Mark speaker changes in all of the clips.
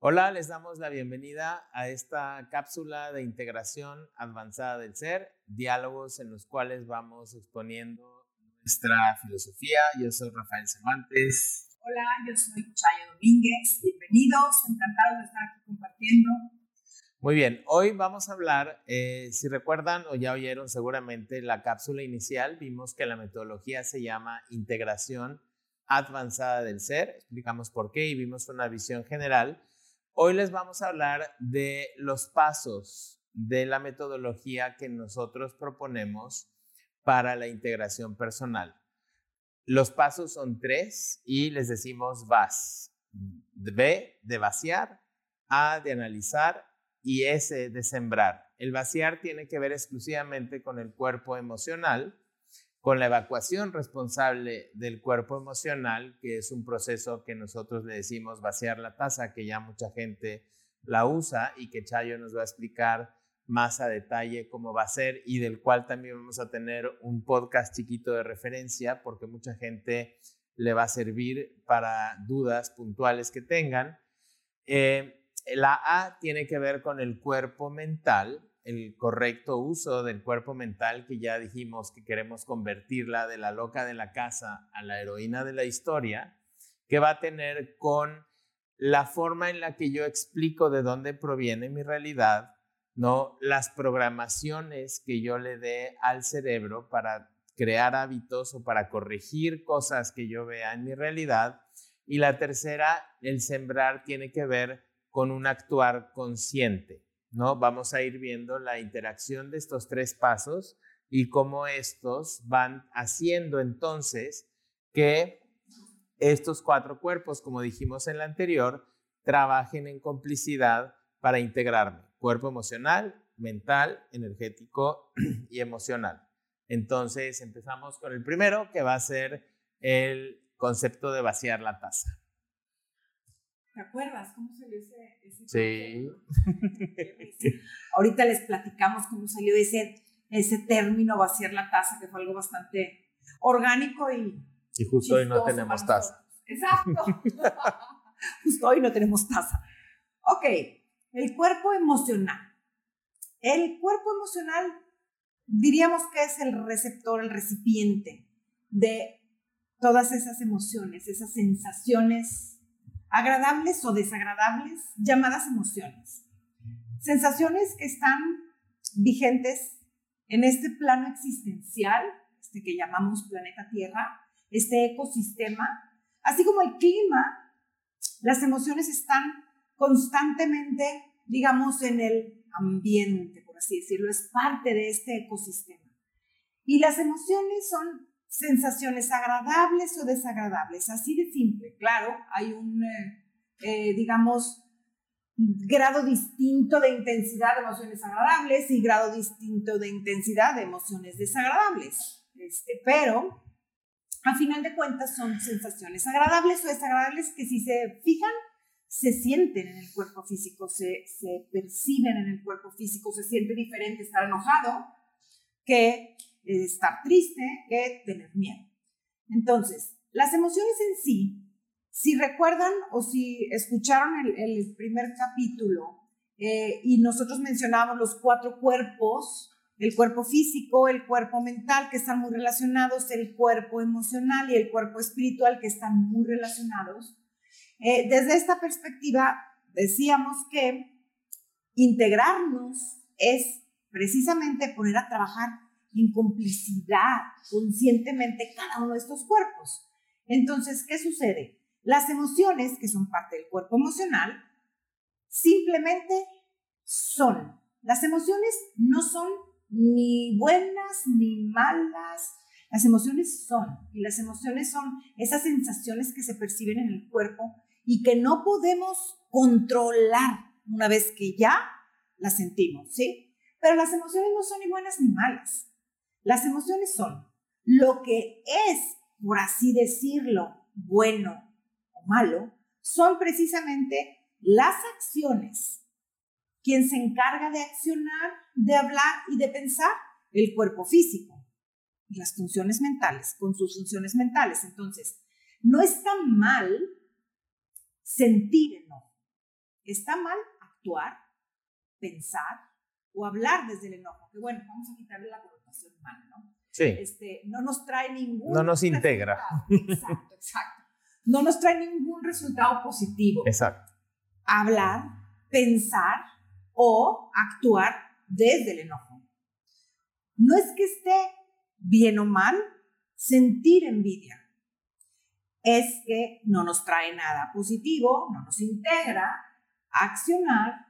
Speaker 1: Hola, les damos la bienvenida a esta cápsula de integración avanzada del ser, diálogos en los cuales vamos exponiendo nuestra filosofía. Yo soy Rafael Cervantes.
Speaker 2: Hola, yo soy Chayo Domínguez. Bienvenidos, encantados de estar aquí compartiendo.
Speaker 1: Muy bien, hoy vamos a hablar, eh, si recuerdan o ya oyeron seguramente la cápsula inicial, vimos que la metodología se llama integración avanzada del ser, explicamos por qué y vimos una visión general. Hoy les vamos a hablar de los pasos de la metodología que nosotros proponemos para la integración personal. Los pasos son tres y les decimos VAS. B de vaciar, A de analizar y S de sembrar. El vaciar tiene que ver exclusivamente con el cuerpo emocional con la evacuación responsable del cuerpo emocional, que es un proceso que nosotros le decimos vaciar la taza, que ya mucha gente la usa y que Chayo nos va a explicar más a detalle cómo va a ser y del cual también vamos a tener un podcast chiquito de referencia porque mucha gente le va a servir para dudas puntuales que tengan. Eh, la A tiene que ver con el cuerpo mental, el correcto uso del cuerpo mental que ya dijimos que queremos convertirla de la loca de la casa a la heroína de la historia, que va a tener con la forma en la que yo explico de dónde proviene mi realidad, no las programaciones que yo le dé al cerebro para crear hábitos o para corregir cosas que yo vea en mi realidad. Y la tercera, el sembrar tiene que ver con un actuar consciente. ¿No? Vamos a ir viendo la interacción de estos tres pasos y cómo estos van haciendo entonces que estos cuatro cuerpos, como dijimos en la anterior, trabajen en complicidad para integrarme. Cuerpo emocional, mental, energético y emocional. Entonces empezamos con el primero, que va a ser el concepto de vaciar la taza.
Speaker 2: ¿Te acuerdas cómo salió ese, ese
Speaker 1: Sí.
Speaker 2: Ahorita les platicamos cómo salió ese, ese término vaciar la taza, que fue algo bastante orgánico y.
Speaker 1: Y justo hoy no tenemos taza.
Speaker 2: Exacto. justo hoy no tenemos taza. Ok, el cuerpo emocional. El cuerpo emocional diríamos que es el receptor, el recipiente de todas esas emociones, esas sensaciones agradables o desagradables, llamadas emociones. Sensaciones que están vigentes en este plano existencial, este que llamamos planeta Tierra, este ecosistema, así como el clima, las emociones están constantemente, digamos, en el ambiente, por así decirlo, es parte de este ecosistema. Y las emociones son sensaciones agradables o desagradables, así de simple. Claro, hay un, eh, eh, digamos, grado distinto de intensidad de emociones agradables y grado distinto de intensidad de emociones desagradables. Este, pero, a final de cuentas, son sensaciones agradables o desagradables que si se fijan, se sienten en el cuerpo físico, se, se perciben en el cuerpo físico, se siente diferente estar enojado que estar triste que tener miedo. Entonces, las emociones en sí, si recuerdan o si escucharon el, primer capítulo eh, y nosotros mencionábamos los cuatro cuerpos, el cuerpo físico, el cuerpo mental, que están muy relacionados, el cuerpo emocional y el cuerpo espiritual, que están muy relacionados. Eh, desde esta perspectiva, decíamos que integrarnos es precisamente poner a trabajar en complicidad conscientemente cada uno de estos cuerpos. Entonces, ¿qué sucede? Las emociones, que son parte del cuerpo emocional, simplemente son. Las emociones no son ni buenas ni malas. Las emociones son. Y las emociones son esas sensaciones que se perciben en el cuerpo y que no podemos controlar una vez que ya las sentimos, ¿sí? Pero las emociones no son ni buenas ni malas. Las emociones son lo que es, por así decirlo, bueno o malo, son precisamente las acciones. Quien se encarga de accionar, de hablar y de pensar, el cuerpo físico y las funciones mentales, con sus funciones mentales. Entonces, no está mal sentir enojo. está mal actuar, pensar o hablar desde el enojo. Que bueno, vamos a quitarle la Este, no nos trae ningún.
Speaker 1: No nos integra.
Speaker 2: resultado. Exacto, exacto. No nos trae ningún resultado positivo.
Speaker 1: Exacto.
Speaker 2: Hablar, pensar o actuar desde el enojo. No es que esté bien o mal sentir envidia. Es que no nos trae nada positivo, no nos integra accionar,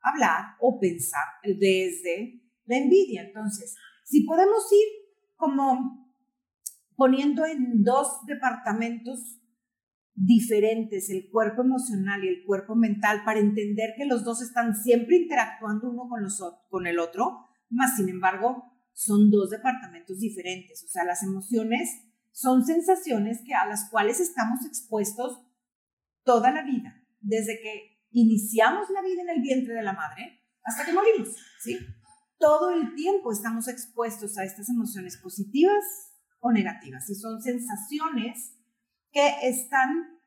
Speaker 2: hablar o pensar desde la envidia. Entonces, si podemos ir como poniendo en dos departamentos diferentes, el cuerpo emocional y el cuerpo mental, para entender que los dos están siempre interactuando uno con, los, con el otro, más sin embargo, son dos departamentos diferentes. O sea, las emociones son sensaciones que, a las cuales estamos expuestos toda la vida, desde que iniciamos la vida en el vientre de la madre hasta que morimos, ¿sí? Todo el tiempo estamos expuestos a estas emociones positivas o negativas y son sensaciones que están,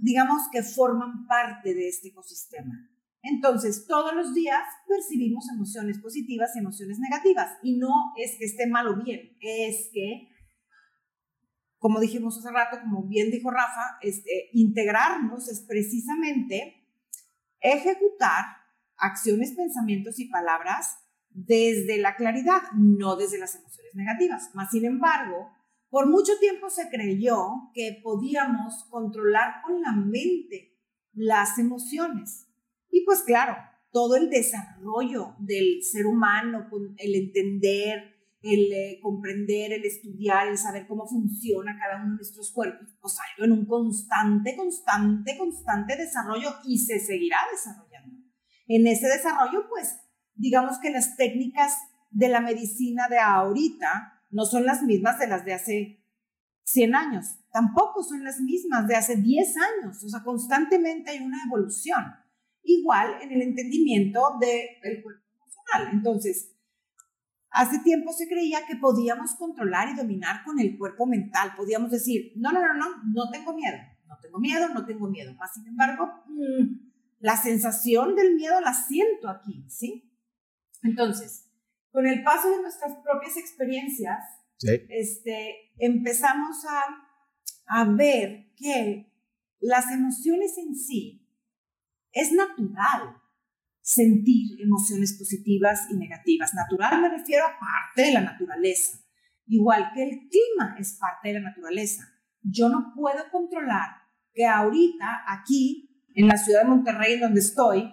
Speaker 2: digamos, que forman parte de este ecosistema. Entonces, todos los días percibimos emociones positivas y emociones negativas. Y no es que esté mal o bien, es que, como dijimos hace rato, como bien dijo Rafa, este, integrarnos es precisamente ejecutar acciones, pensamientos y palabras desde la claridad, no desde las emociones negativas. Más sin embargo, por mucho tiempo se creyó que podíamos controlar con la mente las emociones. Y pues claro, todo el desarrollo del ser humano, el entender, el eh, comprender, el estudiar, el saber cómo funciona cada uno de nuestros cuerpos, pues ido en un constante, constante, constante desarrollo y se seguirá desarrollando. En ese desarrollo, pues, digamos que las técnicas de la medicina de ahorita no son las mismas de las de hace 100 años, tampoco son las mismas de hace 10 años, o sea, constantemente hay una evolución. Igual en el entendimiento del cuerpo emocional. Entonces, hace tiempo se creía que podíamos controlar y dominar con el cuerpo mental, podíamos decir, no, no, no, no, no tengo miedo, no tengo miedo, no tengo miedo. Más sin embargo, mm, la sensación del miedo la siento aquí, ¿sí? Entonces, con el paso de nuestras propias experiencias, este, empezamos a, a ver que las emociones en sí es natural sentir emociones positivas y negativas. Natural me refiero a parte de la naturaleza. Igual que el clima es parte de la naturaleza. Yo no puedo controlar que ahorita aquí, en la ciudad de Monterrey, en donde estoy,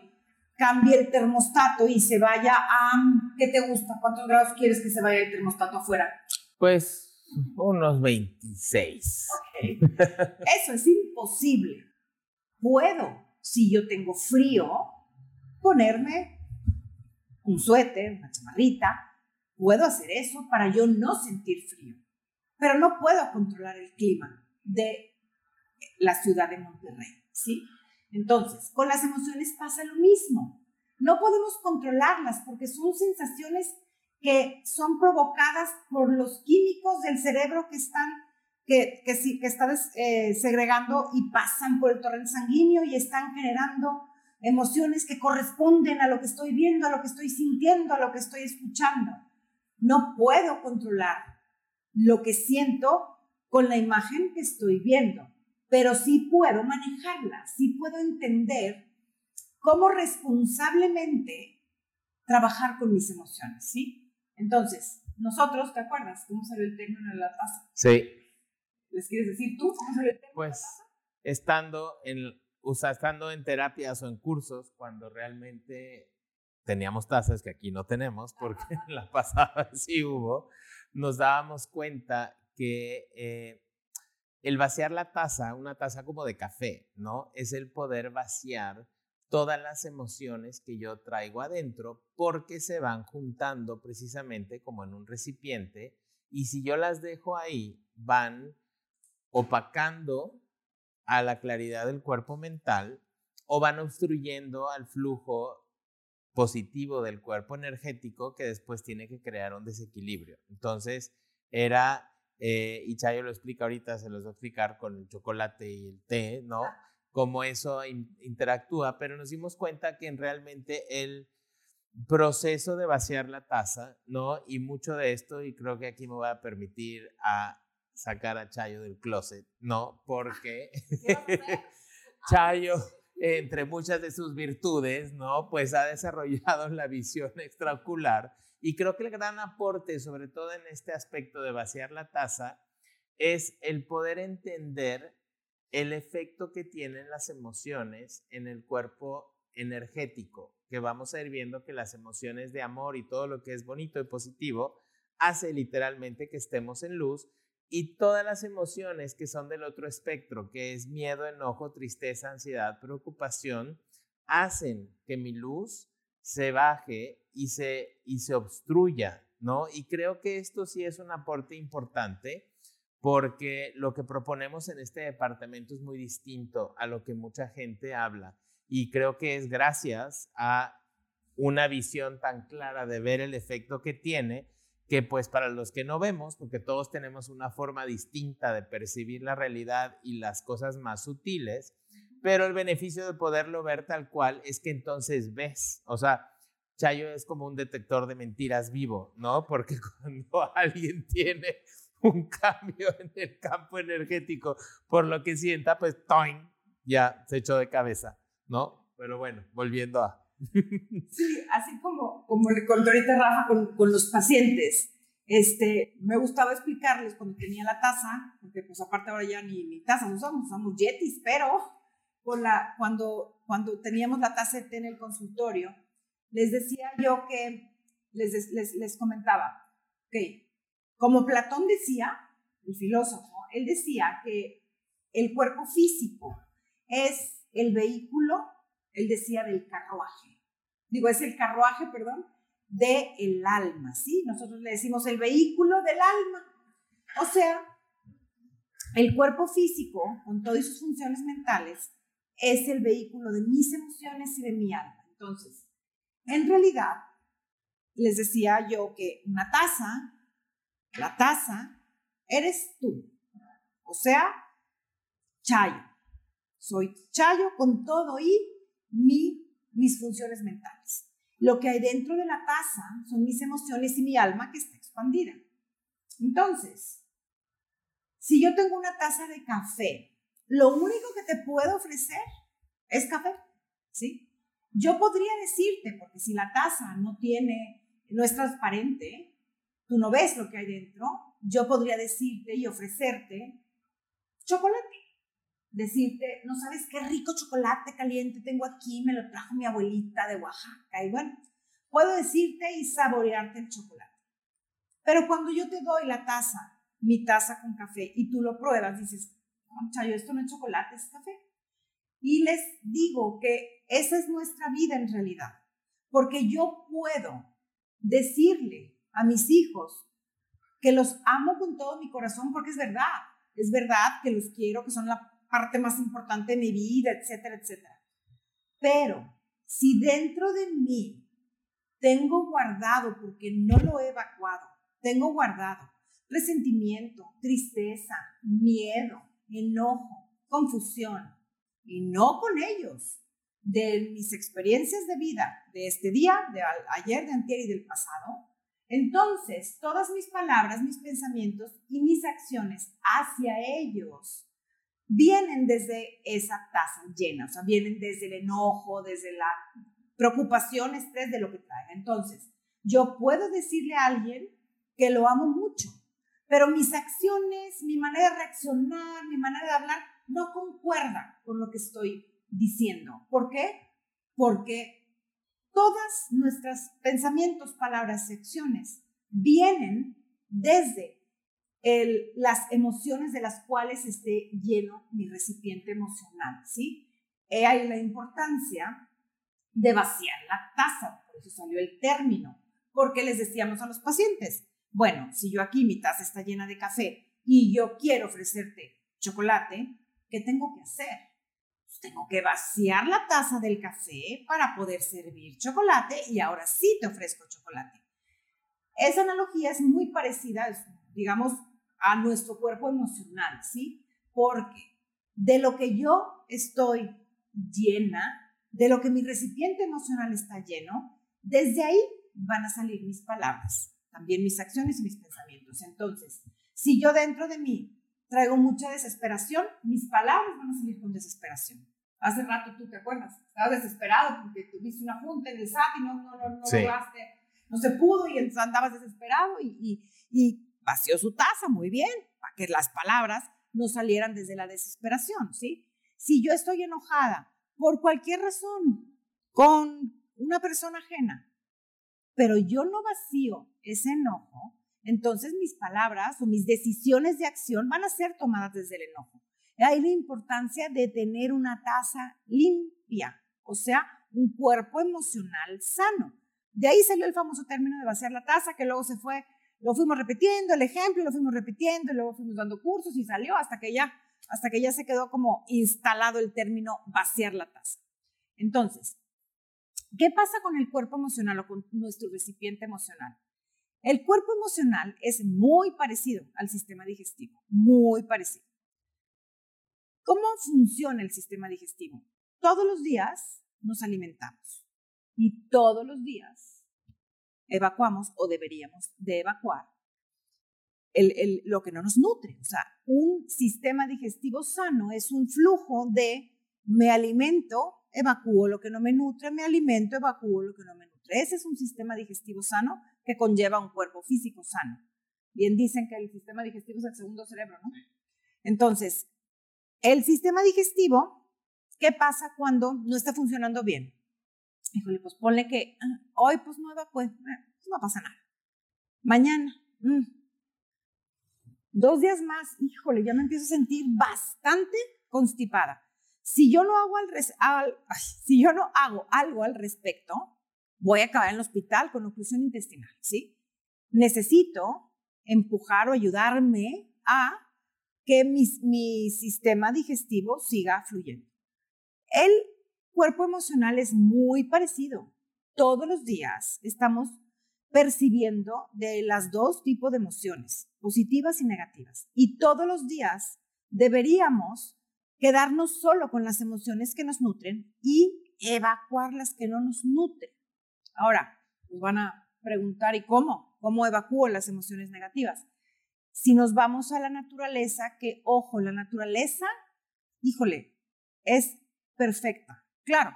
Speaker 2: cambie el termostato y se vaya a, ¿qué te gusta? ¿Cuántos grados quieres que se vaya el termostato afuera?
Speaker 1: Pues unos 26.
Speaker 2: Eso es imposible. Puedo, si yo tengo frío, ponerme un suéter, una chamarrita. Puedo hacer eso para yo no sentir frío. Pero no puedo controlar el clima de la ciudad de Monterrey, ¿sí? Entonces, con las emociones pasa lo mismo. No podemos controlarlas porque son sensaciones que son provocadas por los químicos del cerebro que están que, que, que están eh, segregando y pasan por el torrente sanguíneo y están generando emociones que corresponden a lo que estoy viendo, a lo que estoy sintiendo, a lo que estoy escuchando. No puedo controlar lo que siento con la imagen que estoy viendo pero sí puedo manejarla, sí puedo entender cómo responsablemente trabajar con mis emociones, ¿sí? Entonces, nosotros, ¿te acuerdas cómo salió el término de la taza?
Speaker 1: Sí.
Speaker 2: ¿Les quieres decir tú cómo salió el término
Speaker 1: pues, de la taza? estando en, o sea, estando en terapias o en cursos, cuando realmente teníamos tazas que aquí no tenemos, porque en la pasada sí hubo, nos dábamos cuenta que eh, el vaciar la taza, una taza como de café, ¿no? Es el poder vaciar todas las emociones que yo traigo adentro porque se van juntando precisamente como en un recipiente y si yo las dejo ahí, van opacando a la claridad del cuerpo mental o van obstruyendo al flujo positivo del cuerpo energético que después tiene que crear un desequilibrio. Entonces, era eh, y Chayo lo explica ahorita, se los va a explicar con el chocolate y el té, ¿no? cómo eso interactúa, pero nos dimos cuenta que en realmente el proceso de vaciar la taza, ¿no? Y mucho de esto, y creo que aquí me voy a permitir a sacar a Chayo del closet, ¿no? Porque Chayo, entre muchas de sus virtudes, ¿no? Pues ha desarrollado la visión extraocular y creo que el gran aporte, sobre todo en este aspecto de vaciar la taza, es el poder entender el efecto que tienen las emociones en el cuerpo energético, que vamos a ir viendo que las emociones de amor y todo lo que es bonito y positivo hace literalmente que estemos en luz y todas las emociones que son del otro espectro, que es miedo, enojo, tristeza, ansiedad, preocupación, hacen que mi luz se baje y se, y se obstruya, ¿no? Y creo que esto sí es un aporte importante porque lo que proponemos en este departamento es muy distinto a lo que mucha gente habla. Y creo que es gracias a una visión tan clara de ver el efecto que tiene, que pues para los que no vemos, porque todos tenemos una forma distinta de percibir la realidad y las cosas más sutiles, pero el beneficio de poderlo ver tal cual es que entonces ves, o sea, Chayo es como un detector de mentiras vivo, ¿no? Porque cuando alguien tiene un cambio en el campo energético por lo que sienta, pues ¡toin! ya se echó de cabeza, ¿no? Pero bueno, volviendo a...
Speaker 2: Sí, así como, como le contó ahorita Rafa con, con los pacientes, este, me gustaba explicarles cuando tenía la taza, porque pues aparte ahora ya ni, ni taza usamos, usamos yetis, pero con la, cuando, cuando teníamos la taza de té en el consultorio, les decía yo que, les, les, les comentaba, ok, como Platón decía, el filósofo, él decía que el cuerpo físico es el vehículo, él decía del carruaje. Digo, es el carruaje, perdón, del el alma, ¿sí? Nosotros le decimos el vehículo del alma. O sea, el cuerpo físico, con todas sus funciones mentales, es el vehículo de mis emociones y de mi alma. Entonces, en realidad, les decía yo que una taza la taza, eres tú. O sea, Chayo. Soy Chayo con todo y mi, mis funciones mentales. Lo que hay dentro de la taza son mis emociones y mi alma que está expandida. Entonces, si yo tengo una taza de café, lo único que te puedo ofrecer es café, ¿sí? Yo podría decirte, porque si la taza no tiene, no es transparente, tú no ves lo que hay dentro, yo podría decirte y ofrecerte chocolate. Decirte, no sabes qué rico chocolate caliente tengo aquí, me lo trajo mi abuelita de Oaxaca. Y bueno, puedo decirte y saborearte el chocolate. Pero cuando yo te doy la taza, mi taza con café, y tú lo pruebas, dices, yo esto no es chocolate, es café. Y les digo que esa es nuestra vida en realidad, porque yo puedo decirle a mis hijos, que los amo con todo mi corazón porque es verdad, es verdad que los quiero, que son la parte más importante de mi vida, etcétera, etcétera. Pero si dentro de mí tengo guardado, porque no lo he evacuado, tengo guardado resentimiento, tristeza, miedo, enojo, confusión, y no con ellos, de mis experiencias de vida, de este día, de ayer, de antier y del pasado, entonces, todas mis palabras, mis pensamientos y mis acciones hacia ellos vienen desde esa taza llena, o sea, vienen desde el enojo, desde la preocupación, estrés de lo que traiga. Entonces, yo puedo decirle a alguien que lo amo mucho, pero mis acciones, mi manera de reaccionar, mi manera de hablar, no concuerda con lo que estoy diciendo. ¿Por qué? Porque todas nuestros pensamientos, palabras acciones vienen desde las emociones de las cuales esté lleno mi recipiente emocional, ¿sí? Hay la importancia de vaciar la taza, por eso salió el término, porque les decíamos a los pacientes, bueno, si yo aquí mi taza está llena de café y yo quiero ofrecerte chocolate, ¿qué tengo que hacer? tengo que vaciar la taza del café para poder servir chocolate y ahora sí te ofrezco chocolate. Esa analogía es muy parecida, digamos, a nuestro cuerpo emocional, ¿sí? Porque de lo que yo estoy llena, de lo que mi recipiente emocional está lleno, desde ahí van a salir mis palabras, también mis acciones y mis pensamientos. Entonces, si yo dentro de mí traigo mucha desesperación, mis palabras van a salir con desesperación. Hace rato tú te acuerdas, estabas desesperado porque tuviste una junta en el SAT y no, no, no, no lograste, no se pudo y entonces andabas desesperado y, y, y vació su taza, muy bien, para que las palabras no salieran desde la desesperación, ¿sí? Si yo estoy enojada por cualquier razón con una persona ajena, pero yo no vacío ese enojo, entonces mis palabras o mis decisiones de acción van a ser tomadas desde el enojo. Hay la importancia de tener una taza limpia, o sea, un cuerpo emocional sano. De ahí salió el famoso término de vaciar la taza, que luego se fue, lo fuimos repitiendo, el ejemplo, lo fuimos repitiendo, y luego fuimos dando cursos y salió hasta que ya, hasta que ya se quedó como instalado el término vaciar la taza. Entonces, ¿qué pasa con el cuerpo emocional o con nuestro recipiente emocional? El cuerpo emocional es muy parecido al sistema digestivo, muy parecido. ¿Cómo funciona el sistema digestivo? Todos los días nos alimentamos y todos los días evacuamos o deberíamos de evacuar lo que no nos nutre. O sea, un sistema digestivo sano es un flujo de me alimento, evacúo lo que no me nutre, me alimento, evacúo lo que no me nutre. Ese es un sistema digestivo sano que conlleva un cuerpo físico sano. Bien dicen que el sistema digestivo es el segundo cerebro, ¿no? Entonces, el sistema digestivo, ¿qué pasa cuando no está funcionando bien? Híjole, pues ponle que ah, hoy pues no evacué, eh, no pasa nada. Mañana, mm, dos días más, híjole, ya me empiezo a sentir bastante constipada. Si yo no hago, al, si yo no hago algo al respecto, voy a acabar en el hospital con oclusión intestinal, ¿sí? Necesito empujar o ayudarme a que mi, mi sistema digestivo siga fluyendo. El cuerpo emocional es muy parecido. Todos los días estamos percibiendo de las dos tipos de emociones, positivas y negativas. Y todos los días deberíamos quedarnos solo con las emociones que nos nutren y evacuar las que no nos nutren. Ahora, nos van a preguntar, ¿y cómo? ¿Cómo evacúo las emociones negativas? Si nos vamos a la naturaleza, que ojo, la naturaleza, híjole, es perfecta. Claro,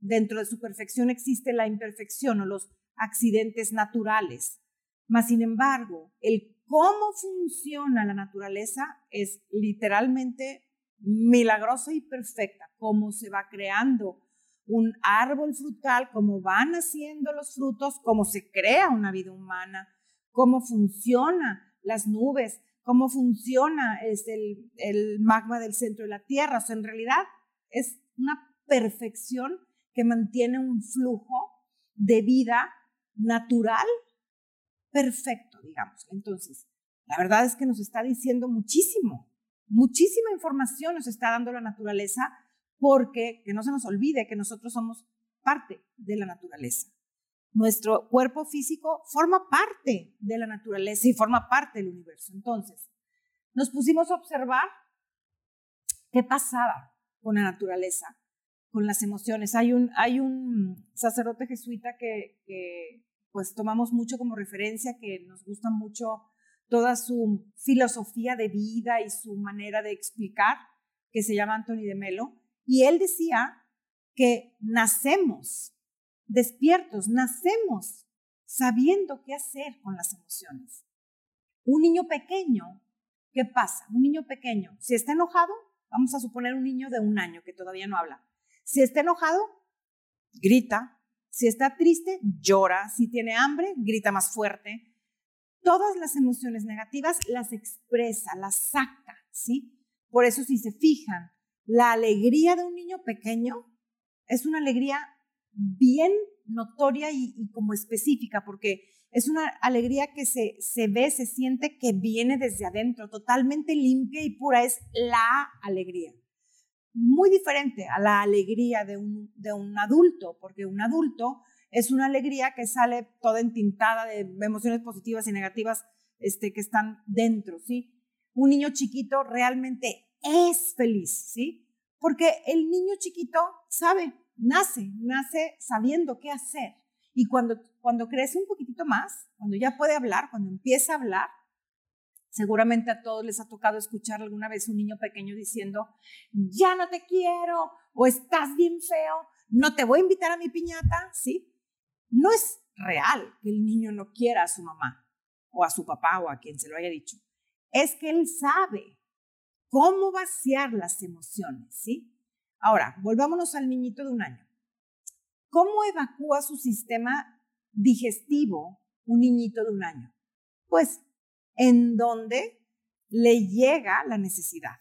Speaker 2: dentro de su perfección existe la imperfección o los accidentes naturales. Mas, sin embargo, el cómo funciona la naturaleza es literalmente milagrosa y perfecta, cómo se va creando un árbol frutal, cómo van haciendo los frutos, cómo se crea una vida humana, cómo funciona las nubes, cómo funciona es el, el magma del centro de la Tierra. O en realidad es una perfección que mantiene un flujo de vida natural perfecto, digamos. Entonces, la verdad es que nos está diciendo muchísimo, muchísima información nos está dando la naturaleza porque que no se nos olvide que nosotros somos parte de la naturaleza. Nuestro cuerpo físico forma parte de la naturaleza y forma parte del universo. Entonces, nos pusimos a observar qué pasaba con la naturaleza, con las emociones. Hay un, sacerdote jesuita que, que pues tomamos mucho como referencia, que nos gusta mucho toda su filosofía de vida y su manera de explicar, que se llama Anthony de Melo, y él decía que nacemos despiertos, nacemos sabiendo qué hacer con las emociones. Un niño pequeño, ¿qué pasa? Un niño pequeño, si está enojado, vamos a suponer un niño de un año que todavía no habla. Si está enojado, grita. Si está triste, llora. Si tiene hambre, grita más fuerte. Todas las emociones negativas las expresa, las saca, ¿sí? Por eso si se fijan, la alegría de un niño pequeño es una alegría bien notoria y, como específica, porque es una alegría que se, se ve, se siente que viene desde adentro, totalmente limpia y pura, es la alegría. Muy diferente a la alegría de un, de un adulto, porque un adulto es una alegría que sale toda entintada de emociones positivas y negativas este, que están dentro, ¿sí? Un niño chiquito realmente es feliz, ¿sí? Porque el niño chiquito sabe, nace, nace sabiendo qué hacer. Y cuando, cuando crece un poquitito más, cuando ya puede hablar, cuando empieza a hablar, seguramente a todos les ha tocado escuchar alguna vez un niño pequeño diciendo, ya no te quiero, o estás bien feo, no te voy a invitar a mi piñata, ¿sí? No es real que el niño no quiera a su mamá, o a su papá, o a quien se lo haya dicho. Es que él sabe cómo vaciar las emociones, ¿sí? Ahora, volvámonos al niñito de un año. ¿Cómo evacúa su sistema digestivo un niñito de un año? Pues en donde le llega la necesidad.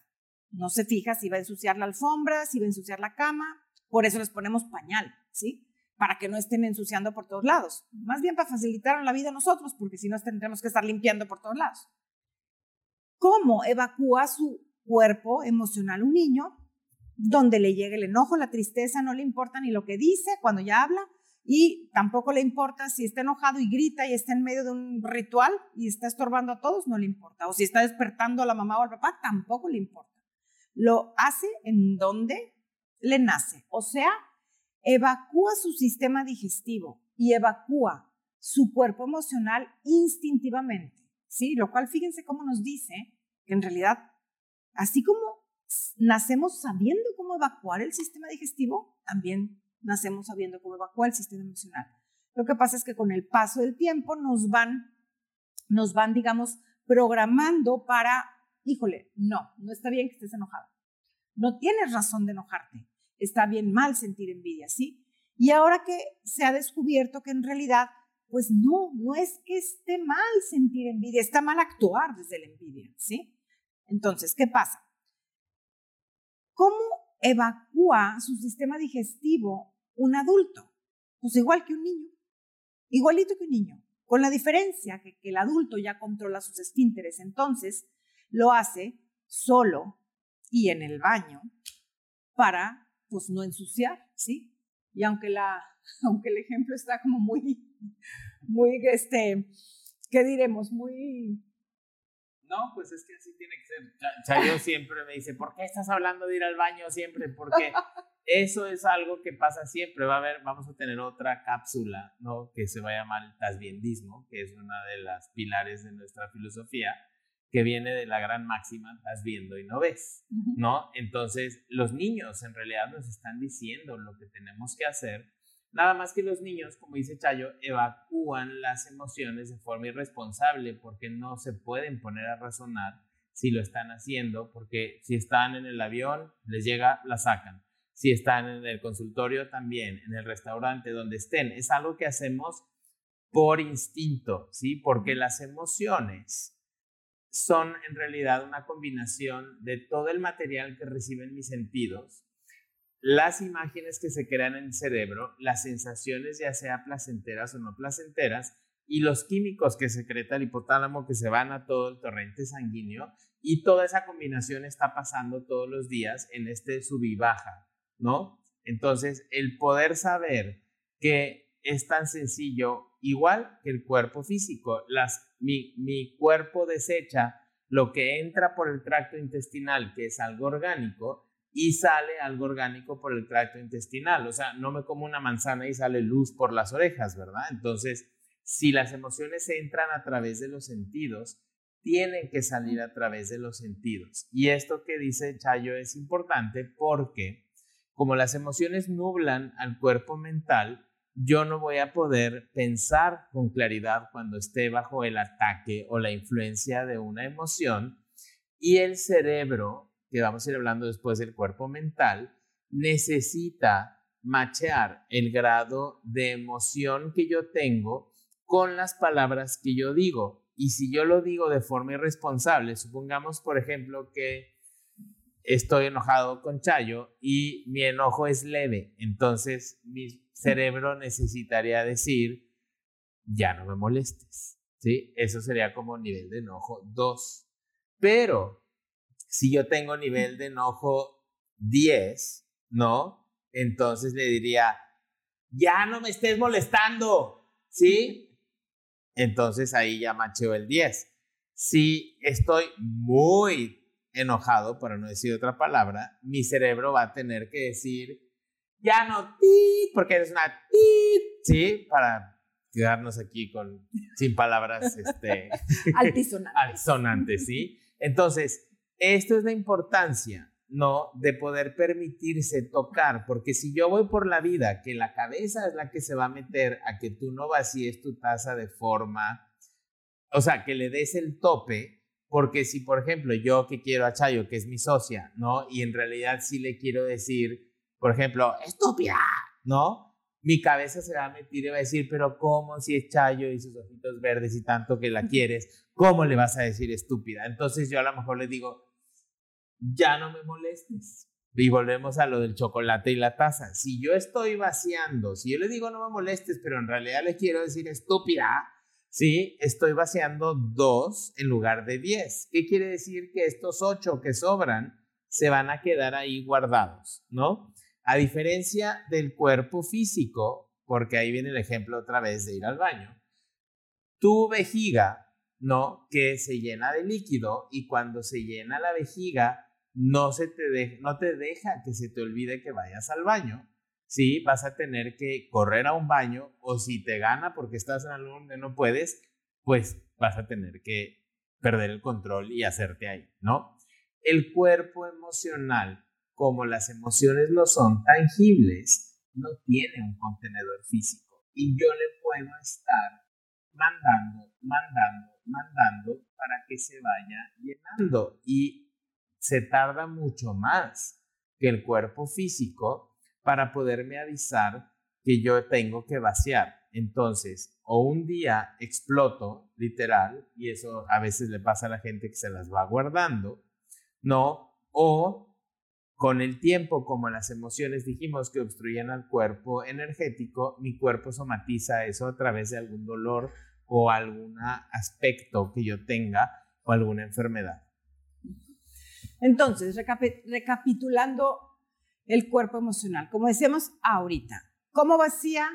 Speaker 2: No se fija si va a ensuciar la alfombra, si va a ensuciar la cama, por eso les ponemos pañal, ¿sí? Para que no estén ensuciando por todos lados. Más bien para facilitar la vida a nosotros, porque si no tendremos que estar limpiando por todos lados. ¿Cómo evacúa su cuerpo emocional un niño? Donde le llegue el enojo, la tristeza, no le importa ni lo que dice cuando ya habla, y tampoco le importa si está enojado y grita y está en medio de un ritual y está estorbando a todos, no le importa. O si está despertando a la mamá o al papá, tampoco le importa. Lo hace en donde le nace. O sea, evacúa su sistema digestivo y evacúa su cuerpo emocional instintivamente. ¿sí? Lo cual, fíjense cómo nos dice que en realidad, así como nacemos sabiendo cómo evacuar el sistema digestivo, también nacemos sabiendo cómo evacuar el sistema emocional. Lo que pasa es que con el paso del tiempo nos van, nos van, digamos, programando para, híjole, no, no está bien que estés enojado. No tienes razón de enojarte. Está bien mal sentir envidia, ¿sí? Y ahora que se ha descubierto que en realidad, pues no, no es que esté mal sentir envidia, está mal actuar desde la envidia, ¿sí? Entonces, ¿qué pasa? ¿Cómo evacúa su sistema digestivo un adulto, pues igual que un niño, igualito que un niño, con la diferencia que, el adulto ya controla sus esfínteres, entonces lo hace solo y en el baño para pues no ensuciar, ¿sí? Y aunque la aunque el ejemplo está como muy muy este ¿qué diremos? Muy
Speaker 1: no, pues es que así tiene que ser. Chayo siempre me dice, ¿por qué estás hablando de ir al baño siempre? Porque eso es algo que pasa siempre. Va a haber, vamos a tener otra cápsula, ¿no? Que se va a llamar el tasbiendismo, que es una de las pilares de nuestra filosofía, que viene de la gran máxima, estás viendo y no ves, ¿no? Entonces, los niños en realidad nos están diciendo lo que tenemos que hacer. Nada más que los niños, como dice Chayo, evacúan las emociones de forma irresponsable porque no se pueden poner a razonar si lo están haciendo, porque si están en el avión, les llega, la sacan si están en el consultorio también, en el restaurante, donde estén. Es algo que hacemos por instinto, ¿sí? Porque las emociones son en realidad una combinación de todo el material que reciben mis sentidos, las imágenes que se crean en el cerebro, las sensaciones ya sea placenteras o no placenteras, y los químicos que secreta el hipotálamo que se van a todo el torrente sanguíneo, y toda esa combinación está pasando todos los días en este sub y baja. ¿no? Entonces, el poder saber que es tan sencillo, igual que el cuerpo físico, las, mi, cuerpo desecha lo que entra por el tracto intestinal, que es algo orgánico, y sale algo orgánico por el tracto intestinal. O sea, no me como una manzana y sale luz por las orejas, ¿verdad? Entonces, si las emociones entran a través de los sentidos, tienen que salir a través de los sentidos. Y esto que dice Chayo es importante porque como las emociones nublan al cuerpo mental, yo no voy a poder pensar con claridad cuando esté bajo el ataque o la influencia de una emoción y el cerebro, que vamos a ir hablando después del cuerpo mental, necesita machear el grado de emoción que yo tengo con las palabras que yo digo. Y si yo lo digo de forma irresponsable, supongamos, por ejemplo, que estoy enojado con Chayo y mi enojo es leve. Entonces mi cerebro necesitaría decir, ya no me molestes. ¿Sí? Eso sería como nivel de enojo 2. Pero si yo tengo nivel de enojo 10, ¿no? Entonces le diría, ya no me estés molestando. ¿Sí? Entonces ahí ya macheo el 10. Si estoy muy enojado, para no decir otra palabra, mi cerebro va a tener que decir, ya no, ti, porque eres una ti, ¿sí? Para quedarnos aquí con, sin palabras este,
Speaker 2: altisonantes.
Speaker 1: altisonantes, ¿sí? Entonces, esto es la importancia, ¿no? De poder permitirse tocar, porque si yo voy por la vida, que la cabeza es la que se va a meter a que tú no vacíes tu taza de forma, o sea, que le des el tope, porque si, por ejemplo, yo que quiero a Chayo, que es mi socia, ¿no? Y en realidad sí le quiero decir, por ejemplo, estúpida, ¿no? Mi cabeza se va a meter y va a decir, pero ¿cómo si es Chayo y sus ojitos verdes y tanto que la quieres? ¿Cómo le vas a decir estúpida? Entonces yo a lo mejor le digo, ya no me molestes. Y volvemos a lo del chocolate y la taza. Si yo estoy vaciando, si yo le digo no me molestes, pero en realidad le quiero decir estúpida, ¿sí? Estoy vaciando dos en lugar de diez. ¿Qué quiere decir? Que estos ocho que sobran se van a quedar ahí guardados, ¿no? A diferencia del cuerpo físico, porque ahí viene el ejemplo otra vez de ir al baño, tu vejiga, ¿no? Que se llena de líquido y cuando se llena la vejiga, no, se te no te deja que se te olvide que vayas al baño. Sí, vas a tener que correr a un baño o si te gana porque estás en algo donde no puedes, pues vas a tener que perder el control y hacerte ahí, ¿no? El cuerpo emocional, como las emociones no son tangibles, no tiene un contenedor físico y yo le puedo estar mandando, mandando, mandando para que se vaya llenando y se tarda mucho más que el cuerpo físico para poderme avisar que yo tengo que vaciar. Entonces, o un día exploto, literal, y eso a veces le pasa a la gente que se las va guardando, ¿no? O con el tiempo, como las emociones dijimos que obstruyen al cuerpo energético, mi cuerpo somatiza eso a través de algún dolor o algún aspecto que yo tenga o alguna enfermedad.
Speaker 2: Entonces, recapitulando el cuerpo emocional, como decíamos ahorita, ¿cómo vacía,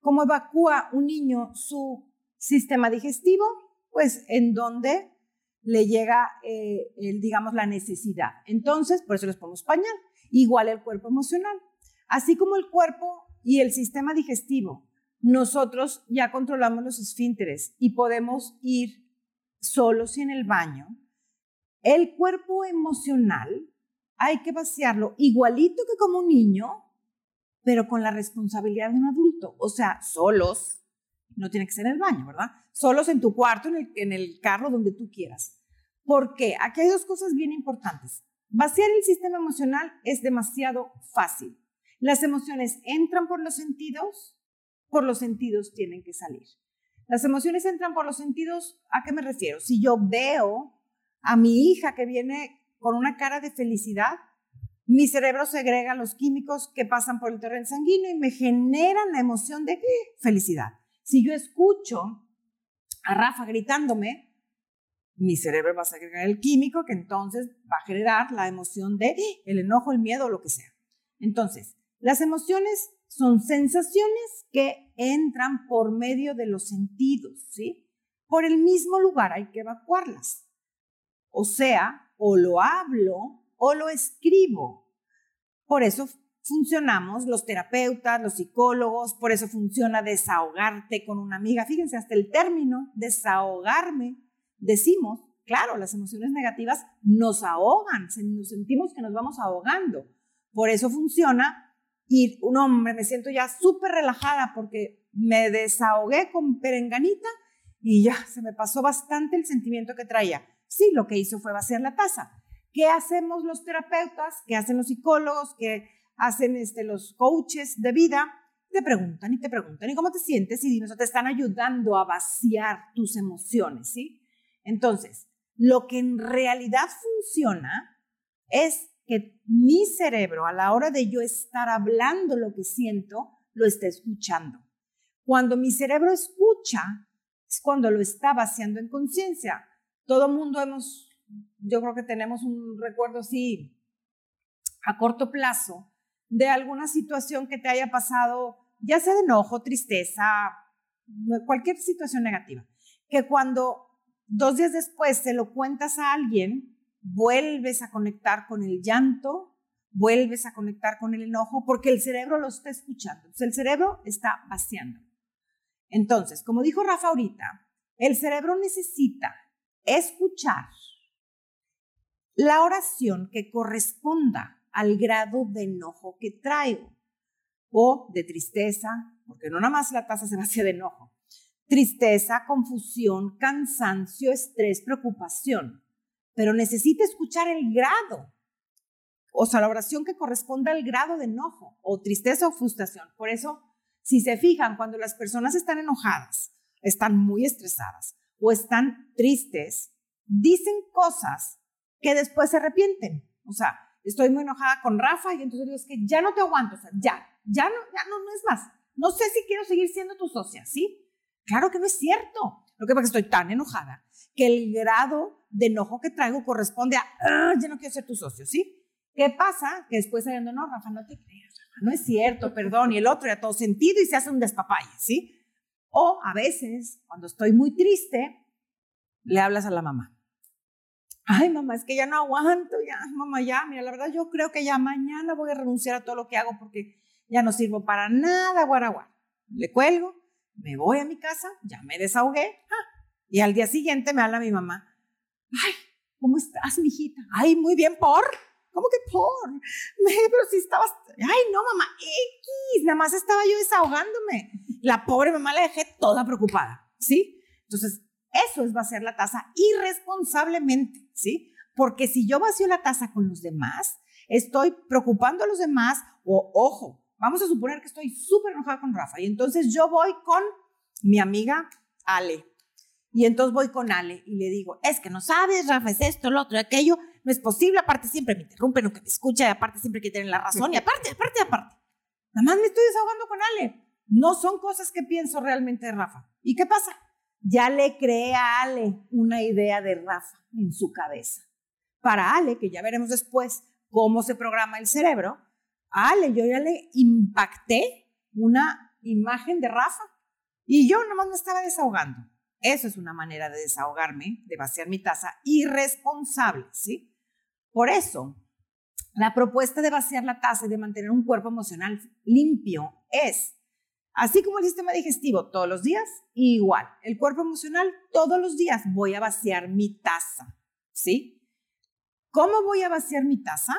Speaker 2: cómo evacúa un niño su sistema digestivo? Pues en donde le llega, eh, el, digamos, la necesidad. Entonces, por eso les ponemos pañal. Igual el cuerpo emocional. Así como el cuerpo y el sistema digestivo, nosotros ya controlamos los esfínteres y podemos ir solos y en el baño el cuerpo emocional hay que vaciarlo igualito que como un niño, pero con la responsabilidad de un adulto. O sea, solos, no tiene que ser en el baño, ¿verdad? Solos en tu cuarto, en el, en el carro, donde tú quieras. ¿Por qué? Aquí hay dos cosas bien importantes. Vaciar el sistema emocional es demasiado fácil. Las emociones entran por los sentidos, por los sentidos tienen que salir. Las emociones entran por los sentidos, ¿a qué me refiero? Si yo veo a mi hija que viene con una cara de felicidad, mi cerebro segrega los químicos que pasan por el terreno sanguíneo y me generan la emoción de felicidad. Si yo escucho a Rafa gritándome, mi cerebro va a segregar el químico que entonces va a generar la emoción de el enojo, el miedo o lo que sea. Entonces, las emociones son sensaciones que entran por medio de los sentidos, ¿sí? Por el mismo lugar hay que evacuarlas. O sea, o lo hablo o lo escribo. Por eso funcionamos los terapeutas, los psicólogos, por eso funciona desahogarte con una amiga. Fíjense, hasta el término desahogarme, decimos, claro, las emociones negativas nos ahogan, nos sentimos que nos vamos ahogando. Por eso funciona y un hombre, me siento ya súper relajada porque me desahogué con perenganita y ya se me pasó bastante el sentimiento que traía. Sí, lo que hizo fue vaciar la taza. ¿Qué hacemos los terapeutas? ¿Qué hacen los psicólogos? ¿Qué hacen este, los coaches de vida? Te preguntan y te preguntan, ¿y cómo te sientes? Y dinos, te están ayudando a vaciar tus emociones, ¿sí? Entonces, lo que en realidad funciona es que mi cerebro, a la hora de yo estar hablando lo que siento, lo está escuchando. Cuando mi cerebro escucha, es cuando lo está vaciando en conciencia todo mundo hemos, yo creo que tenemos un recuerdo así a corto plazo de alguna situación que te haya pasado, ya sea de enojo, tristeza, cualquier situación negativa, que cuando dos días después se lo cuentas a alguien, vuelves a conectar con el llanto, vuelves a conectar con el enojo, porque el cerebro lo está escuchando. el cerebro está vaciando. Entonces, como dijo Rafa ahorita, el cerebro necesita escuchar la oración que corresponda al grado de enojo que traigo o de tristeza, porque no nada más la taza se vacía de enojo. Tristeza, confusión, cansancio, estrés, preocupación. Pero necesita escuchar el grado, o sea, la oración que corresponda al grado de enojo o tristeza o frustración. Por eso, si se fijan, cuando las personas están enojadas, están muy estresadas o están tristes, dicen cosas que después se arrepienten. O sea, estoy muy enojada con Rafa y entonces digo, es que ya no te aguanto, o sea, ya, ya no, ya no, no es más. No sé si quiero seguir siendo tu socia, ¿sí? Claro que no es cierto. Lo que pasa es que estoy tan enojada que el grado de enojo que traigo corresponde a, ah, ya no quiero ser tu socio, ¿sí? ¿Qué pasa? Que después saliendo, no, Rafa, no te creas, Rafa, no es cierto, perdón, y el otro ya todo sentido y se hace un despapalle, ¿sí? O a veces, cuando estoy muy triste, le hablas a la mamá. Ay, mamá, es que ya no aguanto, ya, mamá, ya, mira, la verdad yo creo que ya mañana voy a renunciar a todo lo que hago porque ya no sirvo para nada, guaraguara. Le cuelgo, me voy a mi casa, ya me desahogué, ah, y al día siguiente me habla mi mamá. Ay, ¿cómo estás, mijita? Ay, muy bien, ¿por? ¿Cómo que por? Pero si estabas, ay, no, mamá, X, nada más estaba yo desahogándome. La pobre mamá la dejé toda preocupada, ¿sí? Entonces, eso es vaciar la taza irresponsablemente, ¿sí? Porque si yo vacío la taza con los demás, estoy preocupando a los demás o, ojo, vamos a suponer que estoy súper enojada con Rafa y entonces yo voy con mi amiga Ale. Y entonces voy con Ale y le digo, es que no sabes, Rafa, es esto, lo otro, aquello, no es posible, aparte siempre me interrumpen, nunca me escucha, y aparte siempre que tienen la razón, y aparte, aparte, aparte. Nada más me estoy desahogando con Ale. No son cosas que pienso realmente de Rafa. ¿Y qué pasa? ya le creé a Ale una idea de Rafa en su cabeza. Para Ale, que ya veremos después cómo se programa el cerebro, a Ale yo ya le impacté una imagen de Rafa y yo nomás me estaba desahogando. Eso es una manera de desahogarme, de vaciar mi taza irresponsable, ¿sí? Por eso, la propuesta de vaciar la taza y de mantener un cuerpo emocional limpio es Así como el sistema digestivo todos los días, igual, el cuerpo emocional todos los días voy a vaciar mi taza, ¿sí? ¿Cómo voy a vaciar mi taza?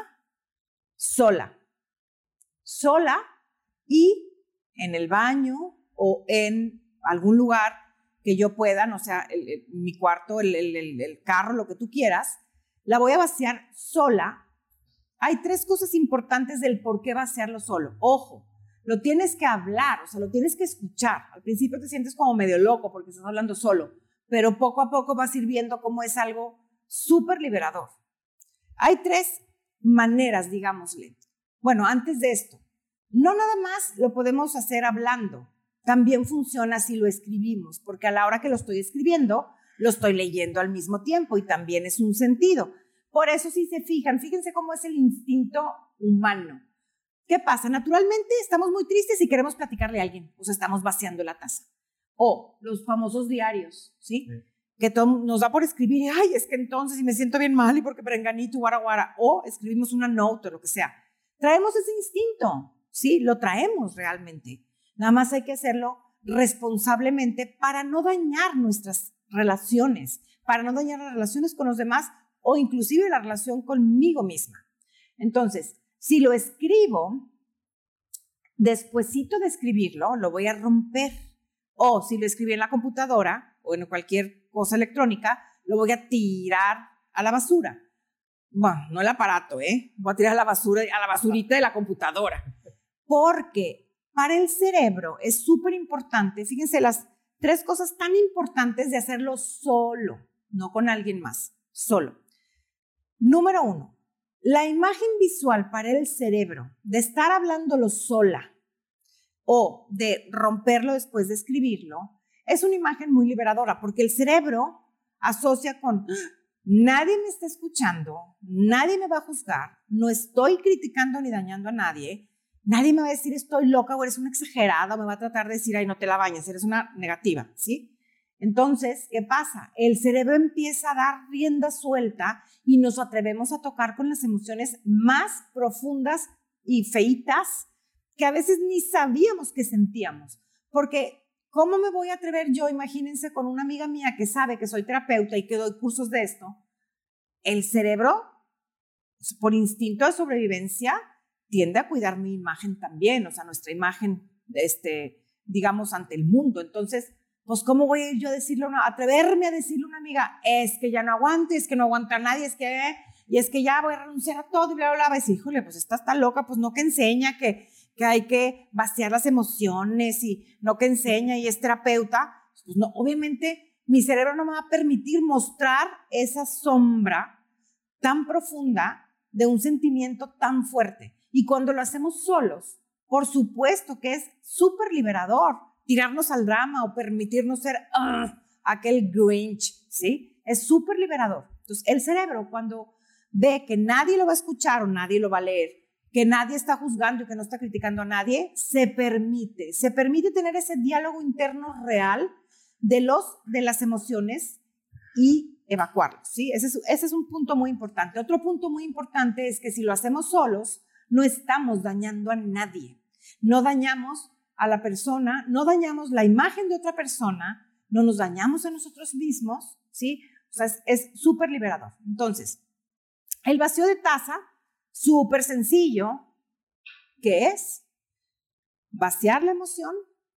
Speaker 2: Sola. Sola y en el baño o en algún lugar que yo pueda, no sea mi cuarto, el, el carro, lo que tú quieras, la voy a vaciar sola. Hay tres cosas importantes del por qué vaciarlo solo. Ojo, lo tienes que hablar, o sea, lo tienes que escuchar. Al principio te sientes como medio loco porque estás hablando solo, pero poco a poco vas a ir viendo cómo es algo súper liberador. Hay tres maneras, digámosle. Bueno, antes de esto, no nada más lo podemos hacer hablando, también funciona si lo escribimos, porque a la hora que lo estoy escribiendo, lo estoy leyendo al mismo tiempo y también es un sentido. Por eso si se fijan, fíjense cómo es el instinto humano. ¿Qué pasa? Naturalmente estamos muy tristes y queremos platicarle a alguien, o sea, estamos vaciando la taza. O los famosos diarios, ¿sí? Que nos da por escribir, ay, es que entonces, y me siento bien mal, y porque perenganito, guara, guara, o escribimos una note o lo que sea. Traemos ese instinto, ¿sí? Lo traemos realmente. Nada más hay que hacerlo responsablemente para no dañar nuestras relaciones, para no dañar las relaciones con los demás o inclusive la relación conmigo misma. Entonces, si lo escribo, despuesito de escribirlo, lo voy a romper. O si lo escribí en la computadora o en cualquier cosa electrónica, lo voy a tirar a la basura. Bueno, no el aparato, ¿eh? Voy a tirar a la basura, a la basurita de la computadora. Porque para el cerebro es súper importante, fíjense las tres cosas tan importantes de hacerlo solo, no con alguien más, solo. Número uno, la imagen visual para el cerebro de estar hablándolo sola o de romperlo después de escribirlo es una imagen muy liberadora porque el cerebro asocia con nadie me está escuchando, nadie me va a juzgar, no estoy criticando ni dañando a nadie, nadie me va a decir estoy loca o eres una exagerada o me va a tratar de decir ay no te la bañas, eres una negativa, ¿sí? Entonces, ¿qué pasa? El cerebro empieza a dar rienda suelta y nos atrevemos a tocar con las emociones más profundas y feitas que a veces ni sabíamos que sentíamos. Porque, ¿cómo me voy a atrever yo, imagínense, con una amiga mía que sabe que soy terapeuta y que doy cursos de esto? El cerebro, por instinto de sobrevivencia, tiende a cuidar mi imagen también, o sea, nuestra imagen, este, digamos, ante el mundo. Entonces, pues ¿cómo voy a ir yo a decirle, una, atreverme a decirle a una amiga, es que ya no aguante, es que no aguanta a nadie, es que, y es que ya voy a renunciar a todo, y bla, bla, bla, y híjole, pues esta está loca, pues no que enseña que, que hay que vaciar las emociones y no que enseña y es terapeuta, pues no, obviamente mi cerebro no me va a permitir mostrar esa sombra tan profunda de un sentimiento tan fuerte. Y cuando lo hacemos solos, por supuesto que es súper liberador, tirarnos al drama o permitirnos ser ah, aquel Grinch, ¿sí? Es súper liberador. Entonces, el cerebro cuando ve que nadie lo va a escuchar o nadie lo va a leer, que nadie está juzgando y que no está criticando a nadie, se permite, se permite tener ese diálogo interno real de, los, de las emociones y evacuarlos, ¿sí? Ese es, ese es un punto muy importante. Otro punto muy importante es que si lo hacemos solos, no estamos dañando a nadie. No dañamos a la persona, no dañamos la imagen de otra persona, no nos dañamos a nosotros mismos, ¿sí? O sea, es súper liberador. Entonces, el vacío de taza, súper sencillo, ¿qué es? Vaciar la emoción,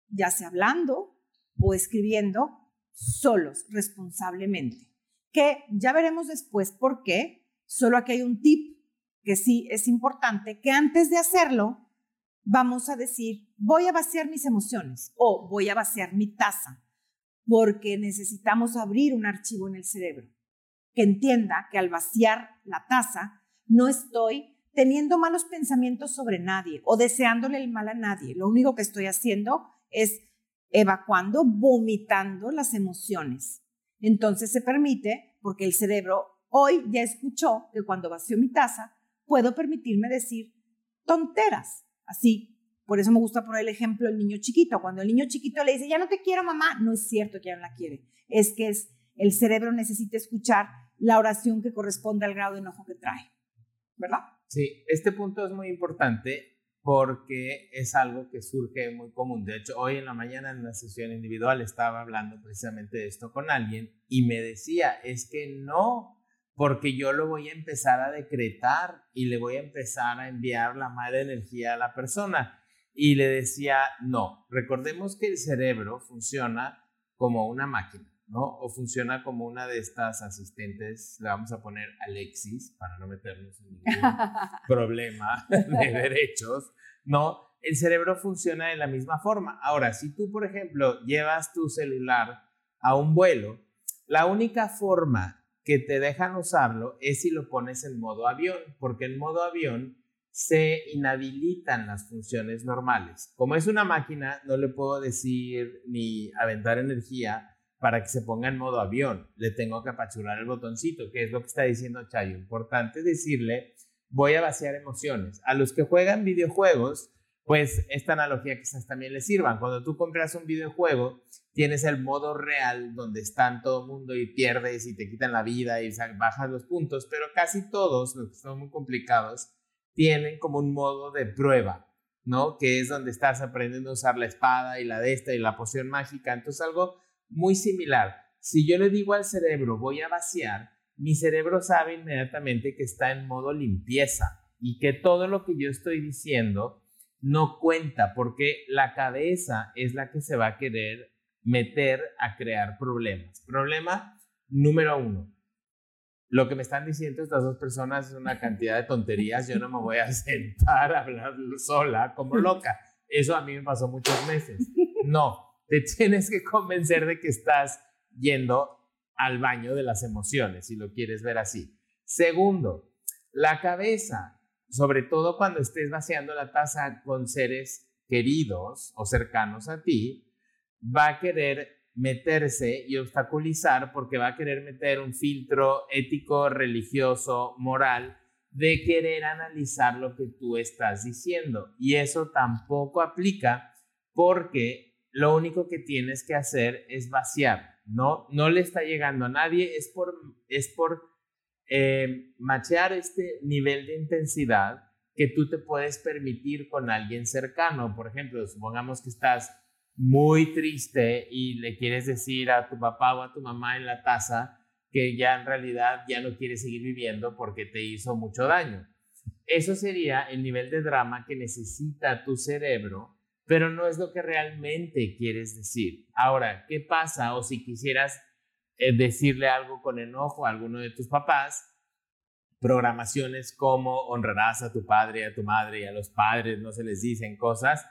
Speaker 2: ya sea hablando o escribiendo, solos, responsablemente. Que ya veremos después por qué. Solo aquí hay un tip que sí es importante, que antes de hacerlo, vamos a decir, voy a vaciar mis emociones o voy a vaciar mi taza, porque necesitamos abrir un archivo en el cerebro que entienda que al vaciar la taza no estoy teniendo malos pensamientos sobre nadie o deseándole el mal a nadie. Lo único que estoy haciendo es evacuando, vomitando las emociones. Entonces se permite, porque el cerebro hoy ya escuchó que cuando vació mi taza, puedo permitirme decir tonteras, Así, por eso me gusta poner el ejemplo del niño chiquito. Cuando el niño chiquito le dice, ya no te quiero mamá, no es cierto que ya no la quiere. Es que es, el cerebro necesita escuchar la oración que corresponde al grado de enojo que trae. ¿Verdad?
Speaker 1: Sí, este punto es muy importante porque es algo que surge muy común. De hecho, hoy en la mañana en una sesión individual estaba hablando precisamente de esto con alguien y me decía, es que no porque yo lo voy a empezar a decretar y le voy a empezar a enviar la mala energía a la persona. Y le decía, no, recordemos que el cerebro funciona como una máquina, ¿no? O funciona como una de estas asistentes, le vamos a poner Alexis, para no meternos en ningún problema de derechos, ¿no? El cerebro funciona de la misma forma. Ahora, si tú, por ejemplo, llevas tu celular a un vuelo, la única forma que te dejan usarlo es si lo pones en modo avión, porque en modo avión se inhabilitan las funciones normales. Como es una máquina, no le puedo decir ni aventar energía para que se ponga en modo avión. Le tengo que apachurar el botoncito, que es lo que está diciendo Chayo. Importante decirle, voy a vaciar emociones. A los que juegan videojuegos, pues esta analogía quizás también les sirva. Cuando tú compras un videojuego, tienes el modo real donde están todo el mundo y pierdes y te quitan la vida y bajas los puntos, pero casi todos, los que son muy complicados, tienen como un modo de prueba, ¿no? Que es donde estás aprendiendo a usar la espada y la de esta y la poción mágica. Entonces algo muy similar. Si yo le digo al cerebro, voy a vaciar, mi cerebro sabe inmediatamente que está en modo limpieza y que todo lo que yo estoy diciendo no cuenta porque la cabeza es la que se va a querer meter a crear problemas. Problema número uno. Lo que me están diciendo estas dos personas es una cantidad de tonterías. Yo no me voy a sentar a hablar sola como loca. Eso a mí me pasó muchos meses. No, te tienes que convencer de que estás yendo al baño de las emociones, si lo quieres ver así. Segundo, la cabeza sobre todo cuando estés vaciando la taza con seres queridos o cercanos a ti, va a querer meterse y obstaculizar porque va a querer meter un filtro ético, religioso, moral de querer analizar lo que tú estás diciendo. Y eso tampoco aplica porque lo único que tienes que hacer es vaciar. ¿no? No le está llegando a nadie, es por, es por eh, machear este nivel de intensidad que tú te puedes permitir con alguien cercano. Por ejemplo, supongamos que estás muy triste y le quieres decir a tu papá o a tu mamá en la taza que ya en realidad ya no quieres seguir viviendo porque te hizo mucho daño. Eso sería el nivel de drama que necesita tu cerebro, pero no es lo que realmente quieres decir. Ahora, ¿qué pasa? O si quisieras eh, decirle algo con enojo a alguno de tus papás, programaciones como honrarás a tu padre a tu madre y a los padres no se les dicen cosas,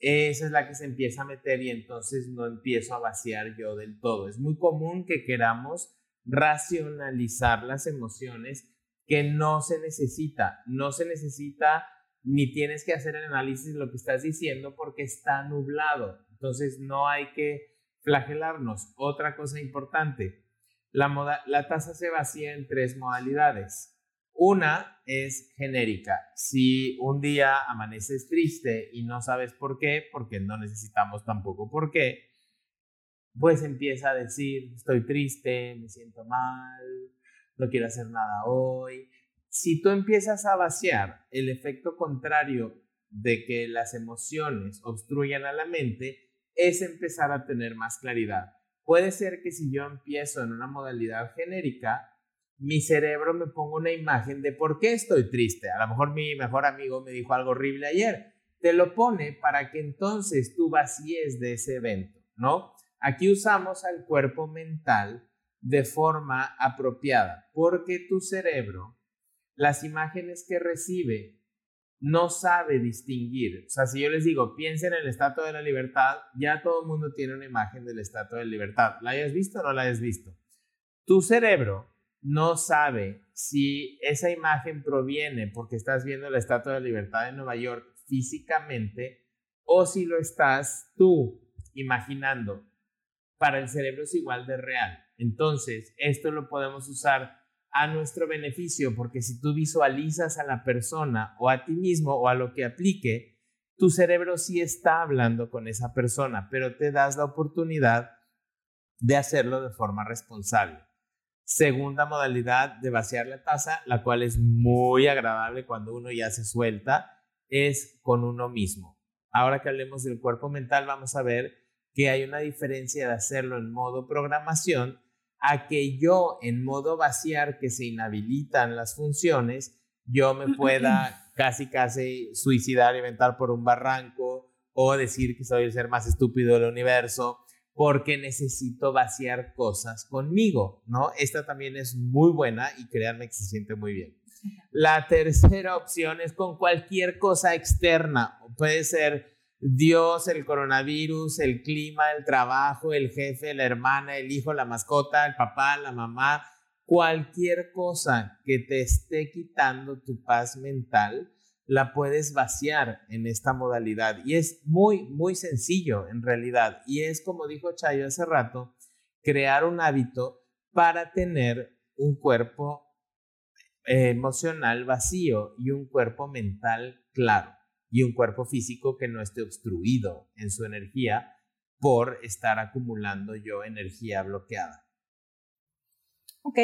Speaker 1: esa es la que se empieza a meter y entonces no empiezo a vaciar yo del todo. Es muy común que queramos racionalizar las emociones que no se necesita, no se necesita ni tienes que hacer el análisis de lo que estás diciendo porque está nublado. Entonces no hay que flagelarnos. Otra cosa importante, la, la taza se vacía en tres modalidades. Una es genérica. Si un día amaneces triste y no sabes por qué, porque no necesitamos tampoco por qué, pues empieza a decir, estoy triste, me siento mal, no quiero hacer nada hoy. Si tú empiezas a vaciar el efecto contrario de que las emociones obstruyan a la mente, es empezar a tener más claridad. Puede ser que si yo empiezo en una modalidad genérica, mi cerebro me ponga una imagen de por qué estoy triste. A lo mejor mi mejor amigo me dijo algo horrible ayer. Te lo pone para que entonces tú vacíes de ese evento, ¿no? Aquí usamos al cuerpo mental de forma apropiada, porque tu cerebro, las imágenes que recibe, no sabe distinguir. O sea, si yo les digo, piensen en el Estatua de la Libertad, ya todo el mundo tiene una imagen del Estatua de la Libertad. ¿La hayas visto o no la hayas visto? Tu cerebro no sabe si esa imagen proviene porque estás viendo la Estatua de Libertad en Nueva York físicamente o si lo estás tú imaginando. Para el cerebro es igual de real. Entonces, esto lo podemos usar a nuestro beneficio porque si tú visualizas a la persona o a ti mismo o a lo que aplique, tu cerebro sí está hablando con esa persona, pero te das la oportunidad de hacerlo de forma responsable. Segunda modalidad de vaciar la taza, la cual es muy agradable cuando uno ya se suelta, es con uno mismo. Ahora que hablemos del cuerpo mental, vamos a ver que hay una diferencia de hacerlo en modo programación a que yo en modo vaciar, que se inhabilitan las funciones, yo me pueda casi casi suicidar, inventar por un barranco o decir que soy el ser más estúpido del universo porque necesito vaciar cosas conmigo, ¿no? Esta también es muy buena y créanme que se siente muy bien. La tercera opción es con cualquier cosa externa. Puede ser Dios, el coronavirus, el clima, el trabajo, el jefe, la hermana, el hijo, la mascota, el papá, la mamá, cualquier cosa que te esté quitando tu paz mental la puedes vaciar en esta modalidad. Y es muy, muy sencillo en realidad. Y es como dijo Chayo hace rato, crear un hábito para tener un cuerpo eh, emocional vacío y un cuerpo mental claro y un cuerpo físico que no esté obstruido en su energía por estar acumulando yo energía bloqueada.
Speaker 2: Ok,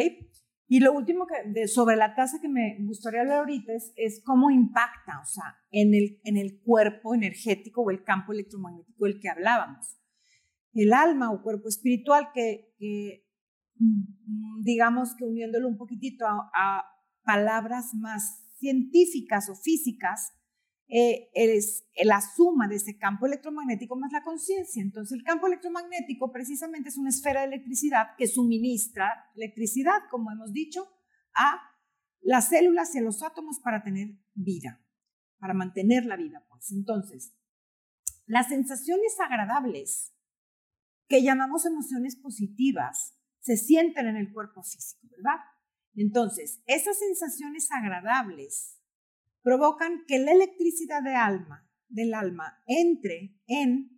Speaker 2: y lo último que, de, sobre la tasa que me gustaría hablar ahorita es, cómo impacta, o sea, en el, en el cuerpo energético o el campo electromagnético del que hablábamos. El alma o cuerpo espiritual que, mm, digamos que uniéndolo un poquitito a palabras más científicas o físicas, eh, es la suma de ese campo electromagnético más la conciencia. Entonces, el campo electromagnético precisamente es una esfera de electricidad que suministra electricidad, como hemos dicho, a las células y a los átomos para tener vida, para mantener la vida. Pues. Entonces, las sensaciones agradables que llamamos emociones positivas se sienten en el cuerpo físico, ¿verdad? Entonces, esas sensaciones agradables provocan que la electricidad de alma, del alma entre en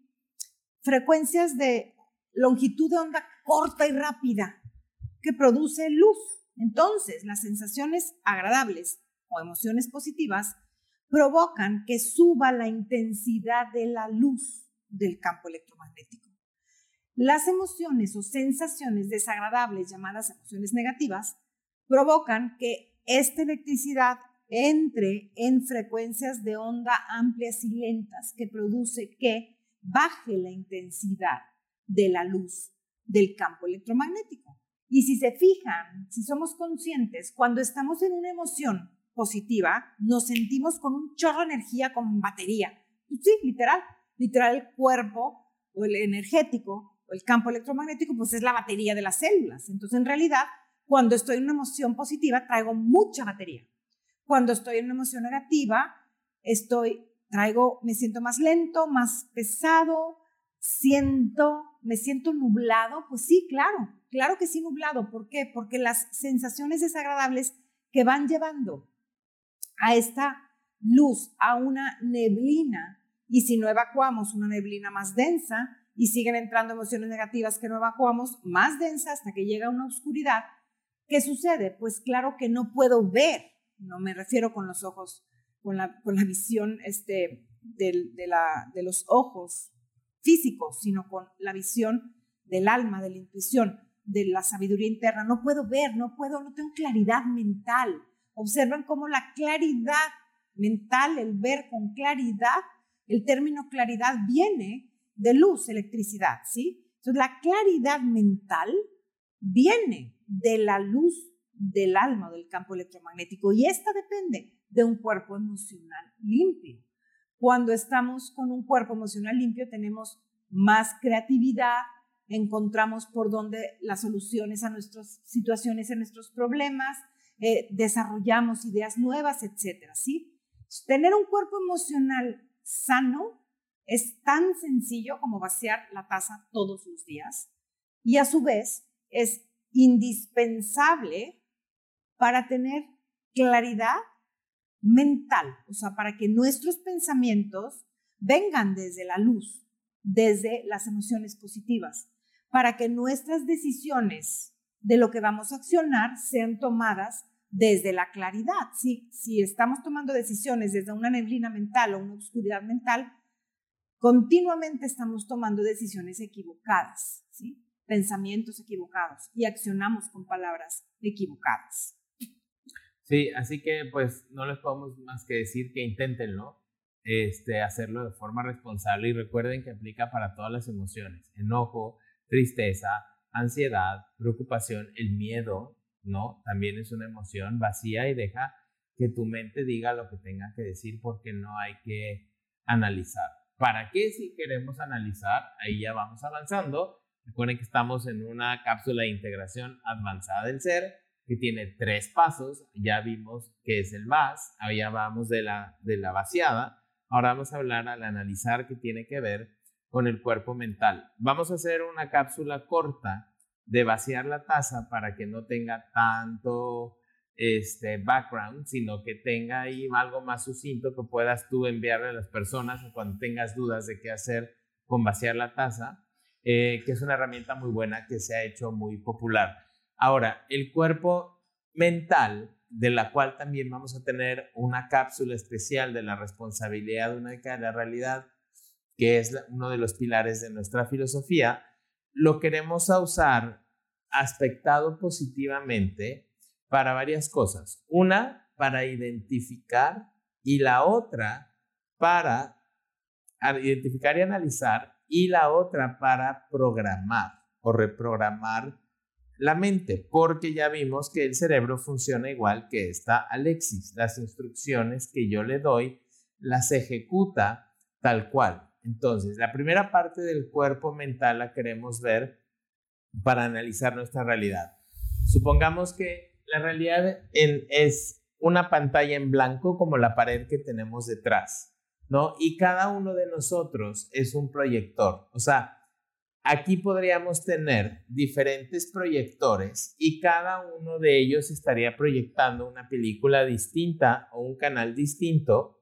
Speaker 2: frecuencias de longitud de onda corta y rápida que produce luz. Entonces, las sensaciones agradables o emociones positivas provocan que suba la intensidad de la luz del campo electromagnético. Las emociones o sensaciones desagradables llamadas emociones negativas provocan que esta electricidad entre en frecuencias de onda amplias y lentas que produce que baje la intensidad de la luz del campo electromagnético. Y si se fijan, si somos conscientes, cuando estamos en una emoción positiva, nos sentimos con un chorro de energía, con batería. Sí, literal. Literal, el cuerpo o el energético o el campo electromagnético, pues es la batería de las células. Entonces, en realidad, cuando estoy en una emoción positiva, traigo mucha batería. Cuando estoy en una emoción negativa, estoy, traigo, me siento más lento, más pesado, siento, me siento nublado. Pues sí, claro, claro que sí nublado. ¿Por qué? Porque las sensaciones desagradables que van llevando a esta luz, a una neblina, y si no evacuamos una neblina más densa y siguen entrando emociones negativas que no evacuamos, más densa hasta que llega una oscuridad, ¿qué sucede? Pues claro que no puedo ver, no me refiero con los ojos, con la, con la visión este, de, la, de los ojos físicos, sino con la visión del alma, de la intuición, de la sabiduría interna. No puedo ver, no puedo, no tengo claridad mental. Observan cómo la claridad mental, el ver con claridad, el término claridad viene de luz, electricidad, ¿sí? Entonces la claridad mental viene de la luz del alma, del campo electromagnético, y esta depende de un cuerpo emocional limpio. Cuando estamos con un cuerpo emocional limpio tenemos más creatividad, encontramos por dónde las soluciones a nuestras situaciones, a nuestros problemas, eh, desarrollamos ideas nuevas, etcétera, ¿sí? Tener un cuerpo emocional sano es tan sencillo como vaciar la taza todos los días y a su vez es indispensable para tener claridad mental, o sea, para que nuestros pensamientos vengan desde la luz, desde las emociones positivas, para que nuestras decisiones de lo que vamos a accionar sean tomadas desde la claridad. Si, estamos tomando decisiones desde una neblina mental o una oscuridad mental, continuamente estamos tomando decisiones equivocadas, ¿sí? pensamientos equivocados y accionamos con palabras equivocadas.
Speaker 1: Sí, así que pues no les podemos más que decir que inténtenlo, este, hacerlo de forma responsable y recuerden que aplica para todas las emociones, enojo, tristeza, ansiedad, preocupación, el miedo, ¿no? También es una emoción vacía y deja que tu mente diga lo que tenga que decir porque no hay que analizar. ¿Para qué si queremos analizar? Ahí ya vamos avanzando. Recuerden que estamos en una cápsula de integración avanzada del ser que tiene tres pasos. Ya vimos que es el más, ya vamos de la, de la vaciada. Ahora vamos a hablar al analizar que tiene que ver con el cuerpo mental. Vamos a hacer una cápsula corta de vaciar la taza para que no tenga tanto este background, sino que tenga ahí algo más sucinto que puedas tú enviarle a las personas cuando tengas dudas de qué hacer con vaciar la taza, eh, que es una herramienta muy buena que se ha hecho muy popular. Ahora, el cuerpo mental, de la cual también vamos a tener una cápsula especial de la responsabilidad única de la realidad, que es uno de los pilares de nuestra filosofía, lo queremos usar aspectado positivamente para varias cosas. Una, para identificar y la otra para identificar y analizar y la otra para programar o reprogramar la mente, porque ya vimos que el cerebro funciona igual que esta Alexis. Las instrucciones que yo le doy las ejecuta tal cual. Entonces, la primera parte del cuerpo mental la queremos ver para analizar nuestra realidad. Supongamos que la realidad es una pantalla en blanco como la pared que tenemos detrás, ¿no? Y cada uno de nosotros es un proyector. O sea, aquí podríamos tener diferentes proyectores y cada uno de ellos estaría proyectando una película distinta o un canal distinto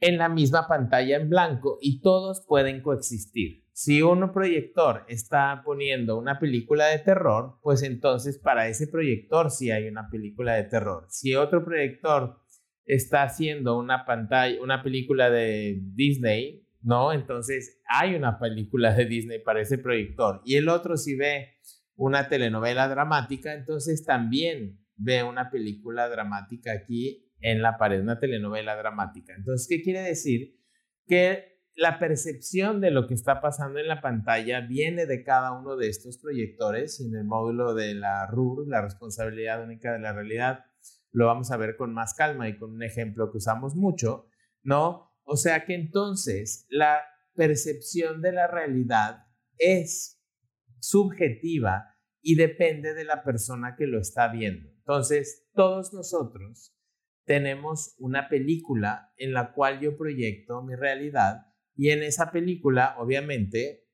Speaker 1: en la misma pantalla en blanco y todos pueden coexistir. Si un proyector está poniendo una película de terror, pues entonces para ese proyector sí hay una película de terror. Si otro proyector está haciendo una pantalla, una película de Disney, ¿no? Entonces hay una película de Disney para ese proyector. Y el otro si ve una telenovela dramática, entonces también ve una película dramática aquí en la pared, una telenovela dramática. Entonces, ¿qué quiere decir? Que la percepción de lo que está pasando en la pantalla viene de cada uno de estos proyectores y en el módulo de la RUR, la responsabilidad única de la realidad, lo vamos a ver con más calma y con un ejemplo que usamos mucho, ¿no? O sea que entonces la percepción de la realidad es subjetiva y depende de la persona que lo está viendo. Entonces, todos nosotros tenemos una película en la cual yo proyecto mi realidad y en esa película, obviamente,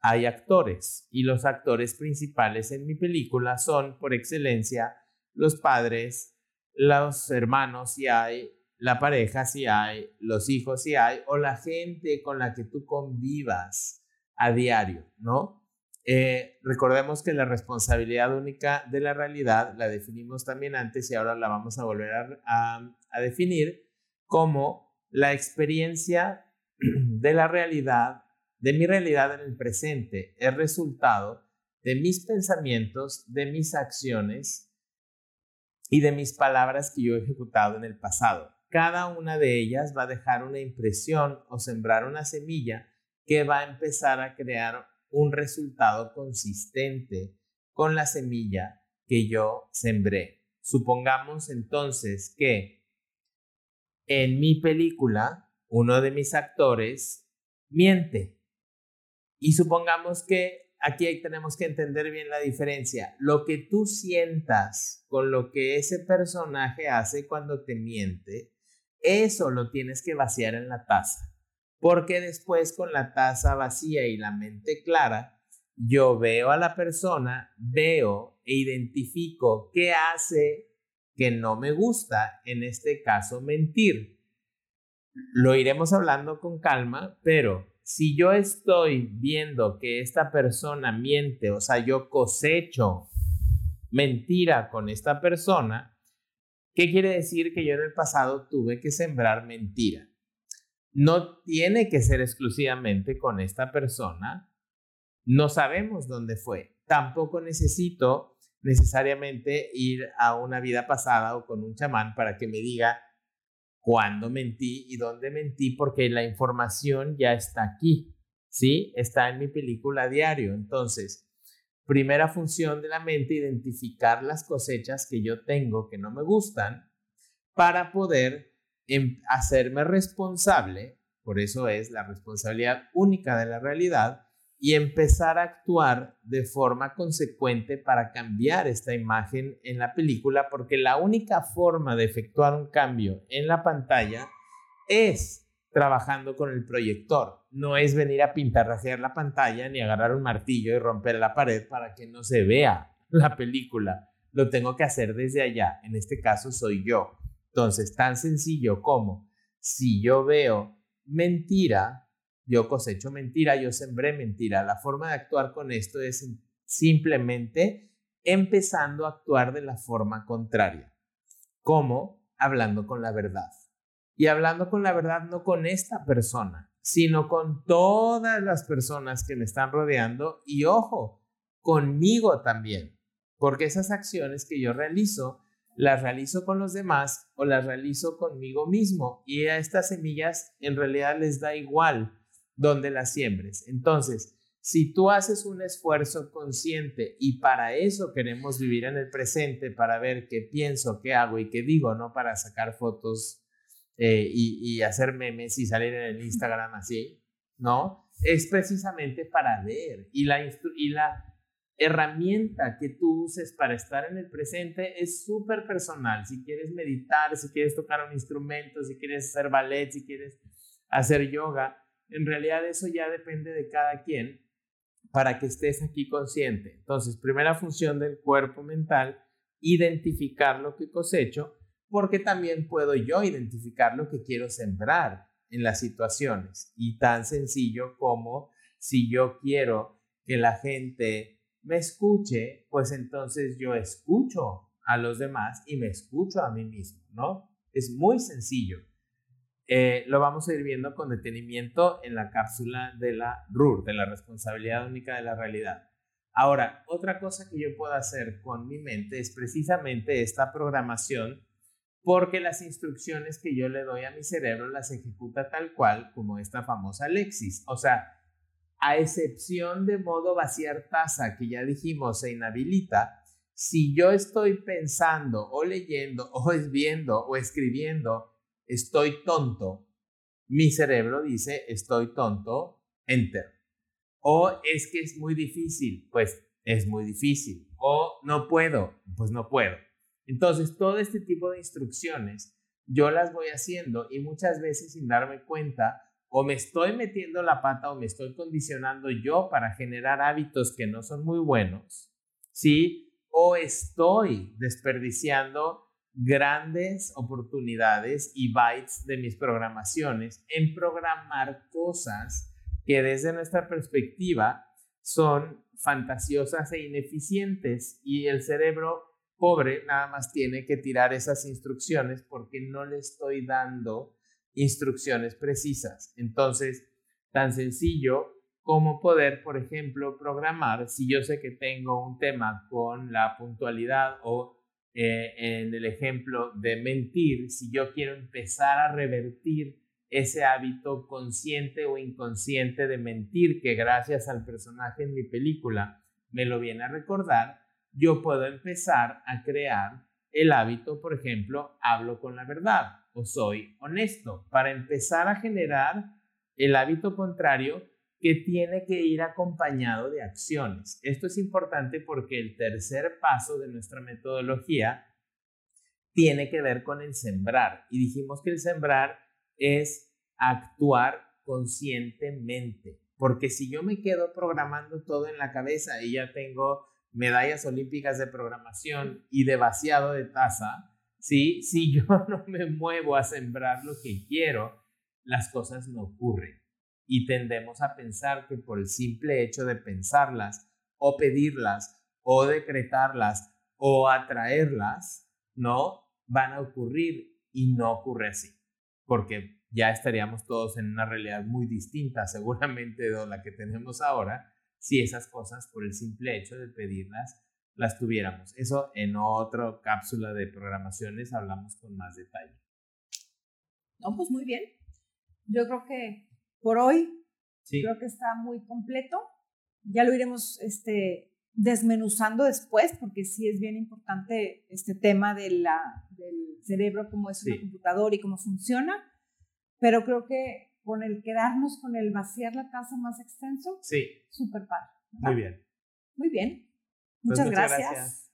Speaker 1: hay actores y los actores principales en mi película son, por excelencia, los padres, los hermanos si hay, la pareja si hay, los hijos si hay, o la gente con la que tú convivas a diario, ¿no? Eh, recordemos que la responsabilidad única de la realidad la definimos también antes y ahora la vamos a volver a, a definir como la experiencia de la realidad, de mi realidad en el presente, es resultado de mis pensamientos, de mis acciones y de mis palabras que yo he ejecutado en el pasado. Cada una de ellas va a dejar una impresión o sembrar una semilla que va a empezar a crear un resultado consistente con la semilla que yo sembré. Supongamos entonces que en mi película uno de mis actores miente. Y supongamos que aquí tenemos que entender bien la diferencia. Lo que tú sientas con lo que ese personaje hace cuando te miente, eso lo tienes que vaciar en la taza porque después con la taza vacía y la mente clara, yo veo a la persona, veo e identifico qué hace que no me gusta, en este caso mentir. Lo iremos hablando con calma, pero si yo estoy viendo que esta persona miente, o sea, yo cosecho mentira con esta persona, ¿qué quiere decir que yo en el pasado tuve que sembrar mentira? no tiene que ser exclusivamente con esta persona. No sabemos dónde fue. Tampoco necesito necesariamente ir a una vida pasada o con un chamán para que me diga cuándo mentí y dónde mentí, porque la información ya está aquí, ¿sí? Está en mi película diario. Entonces, primera función de la mente, identificar las cosechas que yo tengo que no me gustan para poder hacerme responsable, por eso es la responsabilidad única de la realidad, y empezar a actuar de forma consecuente para cambiar esta imagen en la película, porque la única forma de efectuar un cambio en la pantalla es trabajando con el proyector. No es venir a pintarrajear la pantalla ni agarrar un martillo y romper la pared para que no se vea la película. Lo tengo que hacer desde allá. En este caso soy yo. Entonces, tan sencillo como si yo veo mentira, yo cosecho mentira, yo sembré mentira. La forma de actuar con esto es simplemente empezando a actuar de la forma contraria, como hablando con la verdad. Y hablando con la verdad no con esta persona, sino con todas las personas que me están rodeando y ojo, conmigo también, porque esas acciones que yo realizo las realizo con los demás o las realizo conmigo mismo. Y a estas semillas en realidad les da igual donde las siembres. Entonces, si tú haces un esfuerzo consciente y para eso queremos vivir en el presente, para ver qué pienso, qué hago y qué digo, no para sacar fotos eh, y, y hacer memes y salir en el Instagram así, ¿no? Es precisamente para ver y la, y la herramienta que tú uses para estar en el presente es súper personal. Si quieres meditar, si quieres tocar un instrumento, si quieres hacer ballet, si quieres hacer yoga, en realidad eso ya depende de cada quien para que estés aquí consciente. Entonces, primera función del cuerpo mental, identificar lo que cosecho, porque también puedo yo identificar lo que quiero sembrar en las situaciones. Y tan sencillo como si yo quiero que la gente me escuche, pues entonces yo escucho a los demás y me escucho a mí mismo, ¿no? Es muy sencillo. Eh, lo vamos a ir viendo con detenimiento en la cápsula de la RUR, de la responsabilidad única de la realidad. Ahora, otra cosa que yo puedo hacer con mi mente es precisamente esta programación porque las instrucciones que yo le doy a mi cerebro las ejecuta tal cual como esta famosa Lexis. O sea, a excepción de modo vaciar taza que ya dijimos se inhabilita, si yo estoy pensando o leyendo o viendo o escribiendo, estoy tonto, mi cerebro dice estoy tonto, enter. O es que es muy difícil, pues es muy difícil. O no puedo, pues no puedo. Entonces, todo este tipo de instrucciones yo las voy haciendo y muchas veces sin darme cuenta o me estoy metiendo la pata o me estoy condicionando yo para generar hábitos que no son muy buenos, ¿sí? O estoy desperdiciando grandes oportunidades y bytes de mis programaciones en programar cosas que desde nuestra perspectiva son fantasiosas e ineficientes y el cerebro pobre nada más tiene que tirar esas instrucciones porque no le estoy dando instrucciones precisas. Entonces, tan sencillo como poder, por ejemplo, programar, si yo sé que tengo un tema con la puntualidad o eh, en el ejemplo de mentir, si yo quiero empezar a revertir ese hábito consciente o inconsciente de mentir que gracias al personaje en mi película me lo viene a recordar, yo puedo empezar a crear el hábito, por ejemplo, hablo con la verdad o soy honesto, para empezar a generar el hábito contrario que tiene que ir acompañado de acciones. Esto es importante porque el tercer paso de nuestra metodología tiene que ver con el sembrar. Y dijimos que el sembrar es actuar conscientemente. Porque si yo me quedo programando todo en la cabeza y ya tengo medallas olímpicas de programación y de vaciado de taza, ¿sí? si yo no me muevo a sembrar lo que quiero, las cosas no ocurren. Y tendemos a pensar que por el simple hecho de pensarlas o pedirlas o decretarlas o atraerlas, no van a ocurrir y no ocurre así, porque ya estaríamos todos en una realidad muy distinta seguramente de la que tenemos ahora si esas cosas por el simple hecho de pedirlas las tuviéramos. Eso en otra cápsula de programaciones hablamos con más detalle.
Speaker 2: No, pues muy bien. Yo creo que por hoy creo que está muy completo. Ya lo iremos este, desmenuzando después, porque sí es bien importante este tema de la, del cerebro, cómo es un computador y cómo funciona. Pero creo que con el quedarnos con el vaciar la taza más extenso,
Speaker 1: sí.
Speaker 2: súper padre.
Speaker 1: Muy bien.
Speaker 2: Muy bien. Pues muchas, gracias.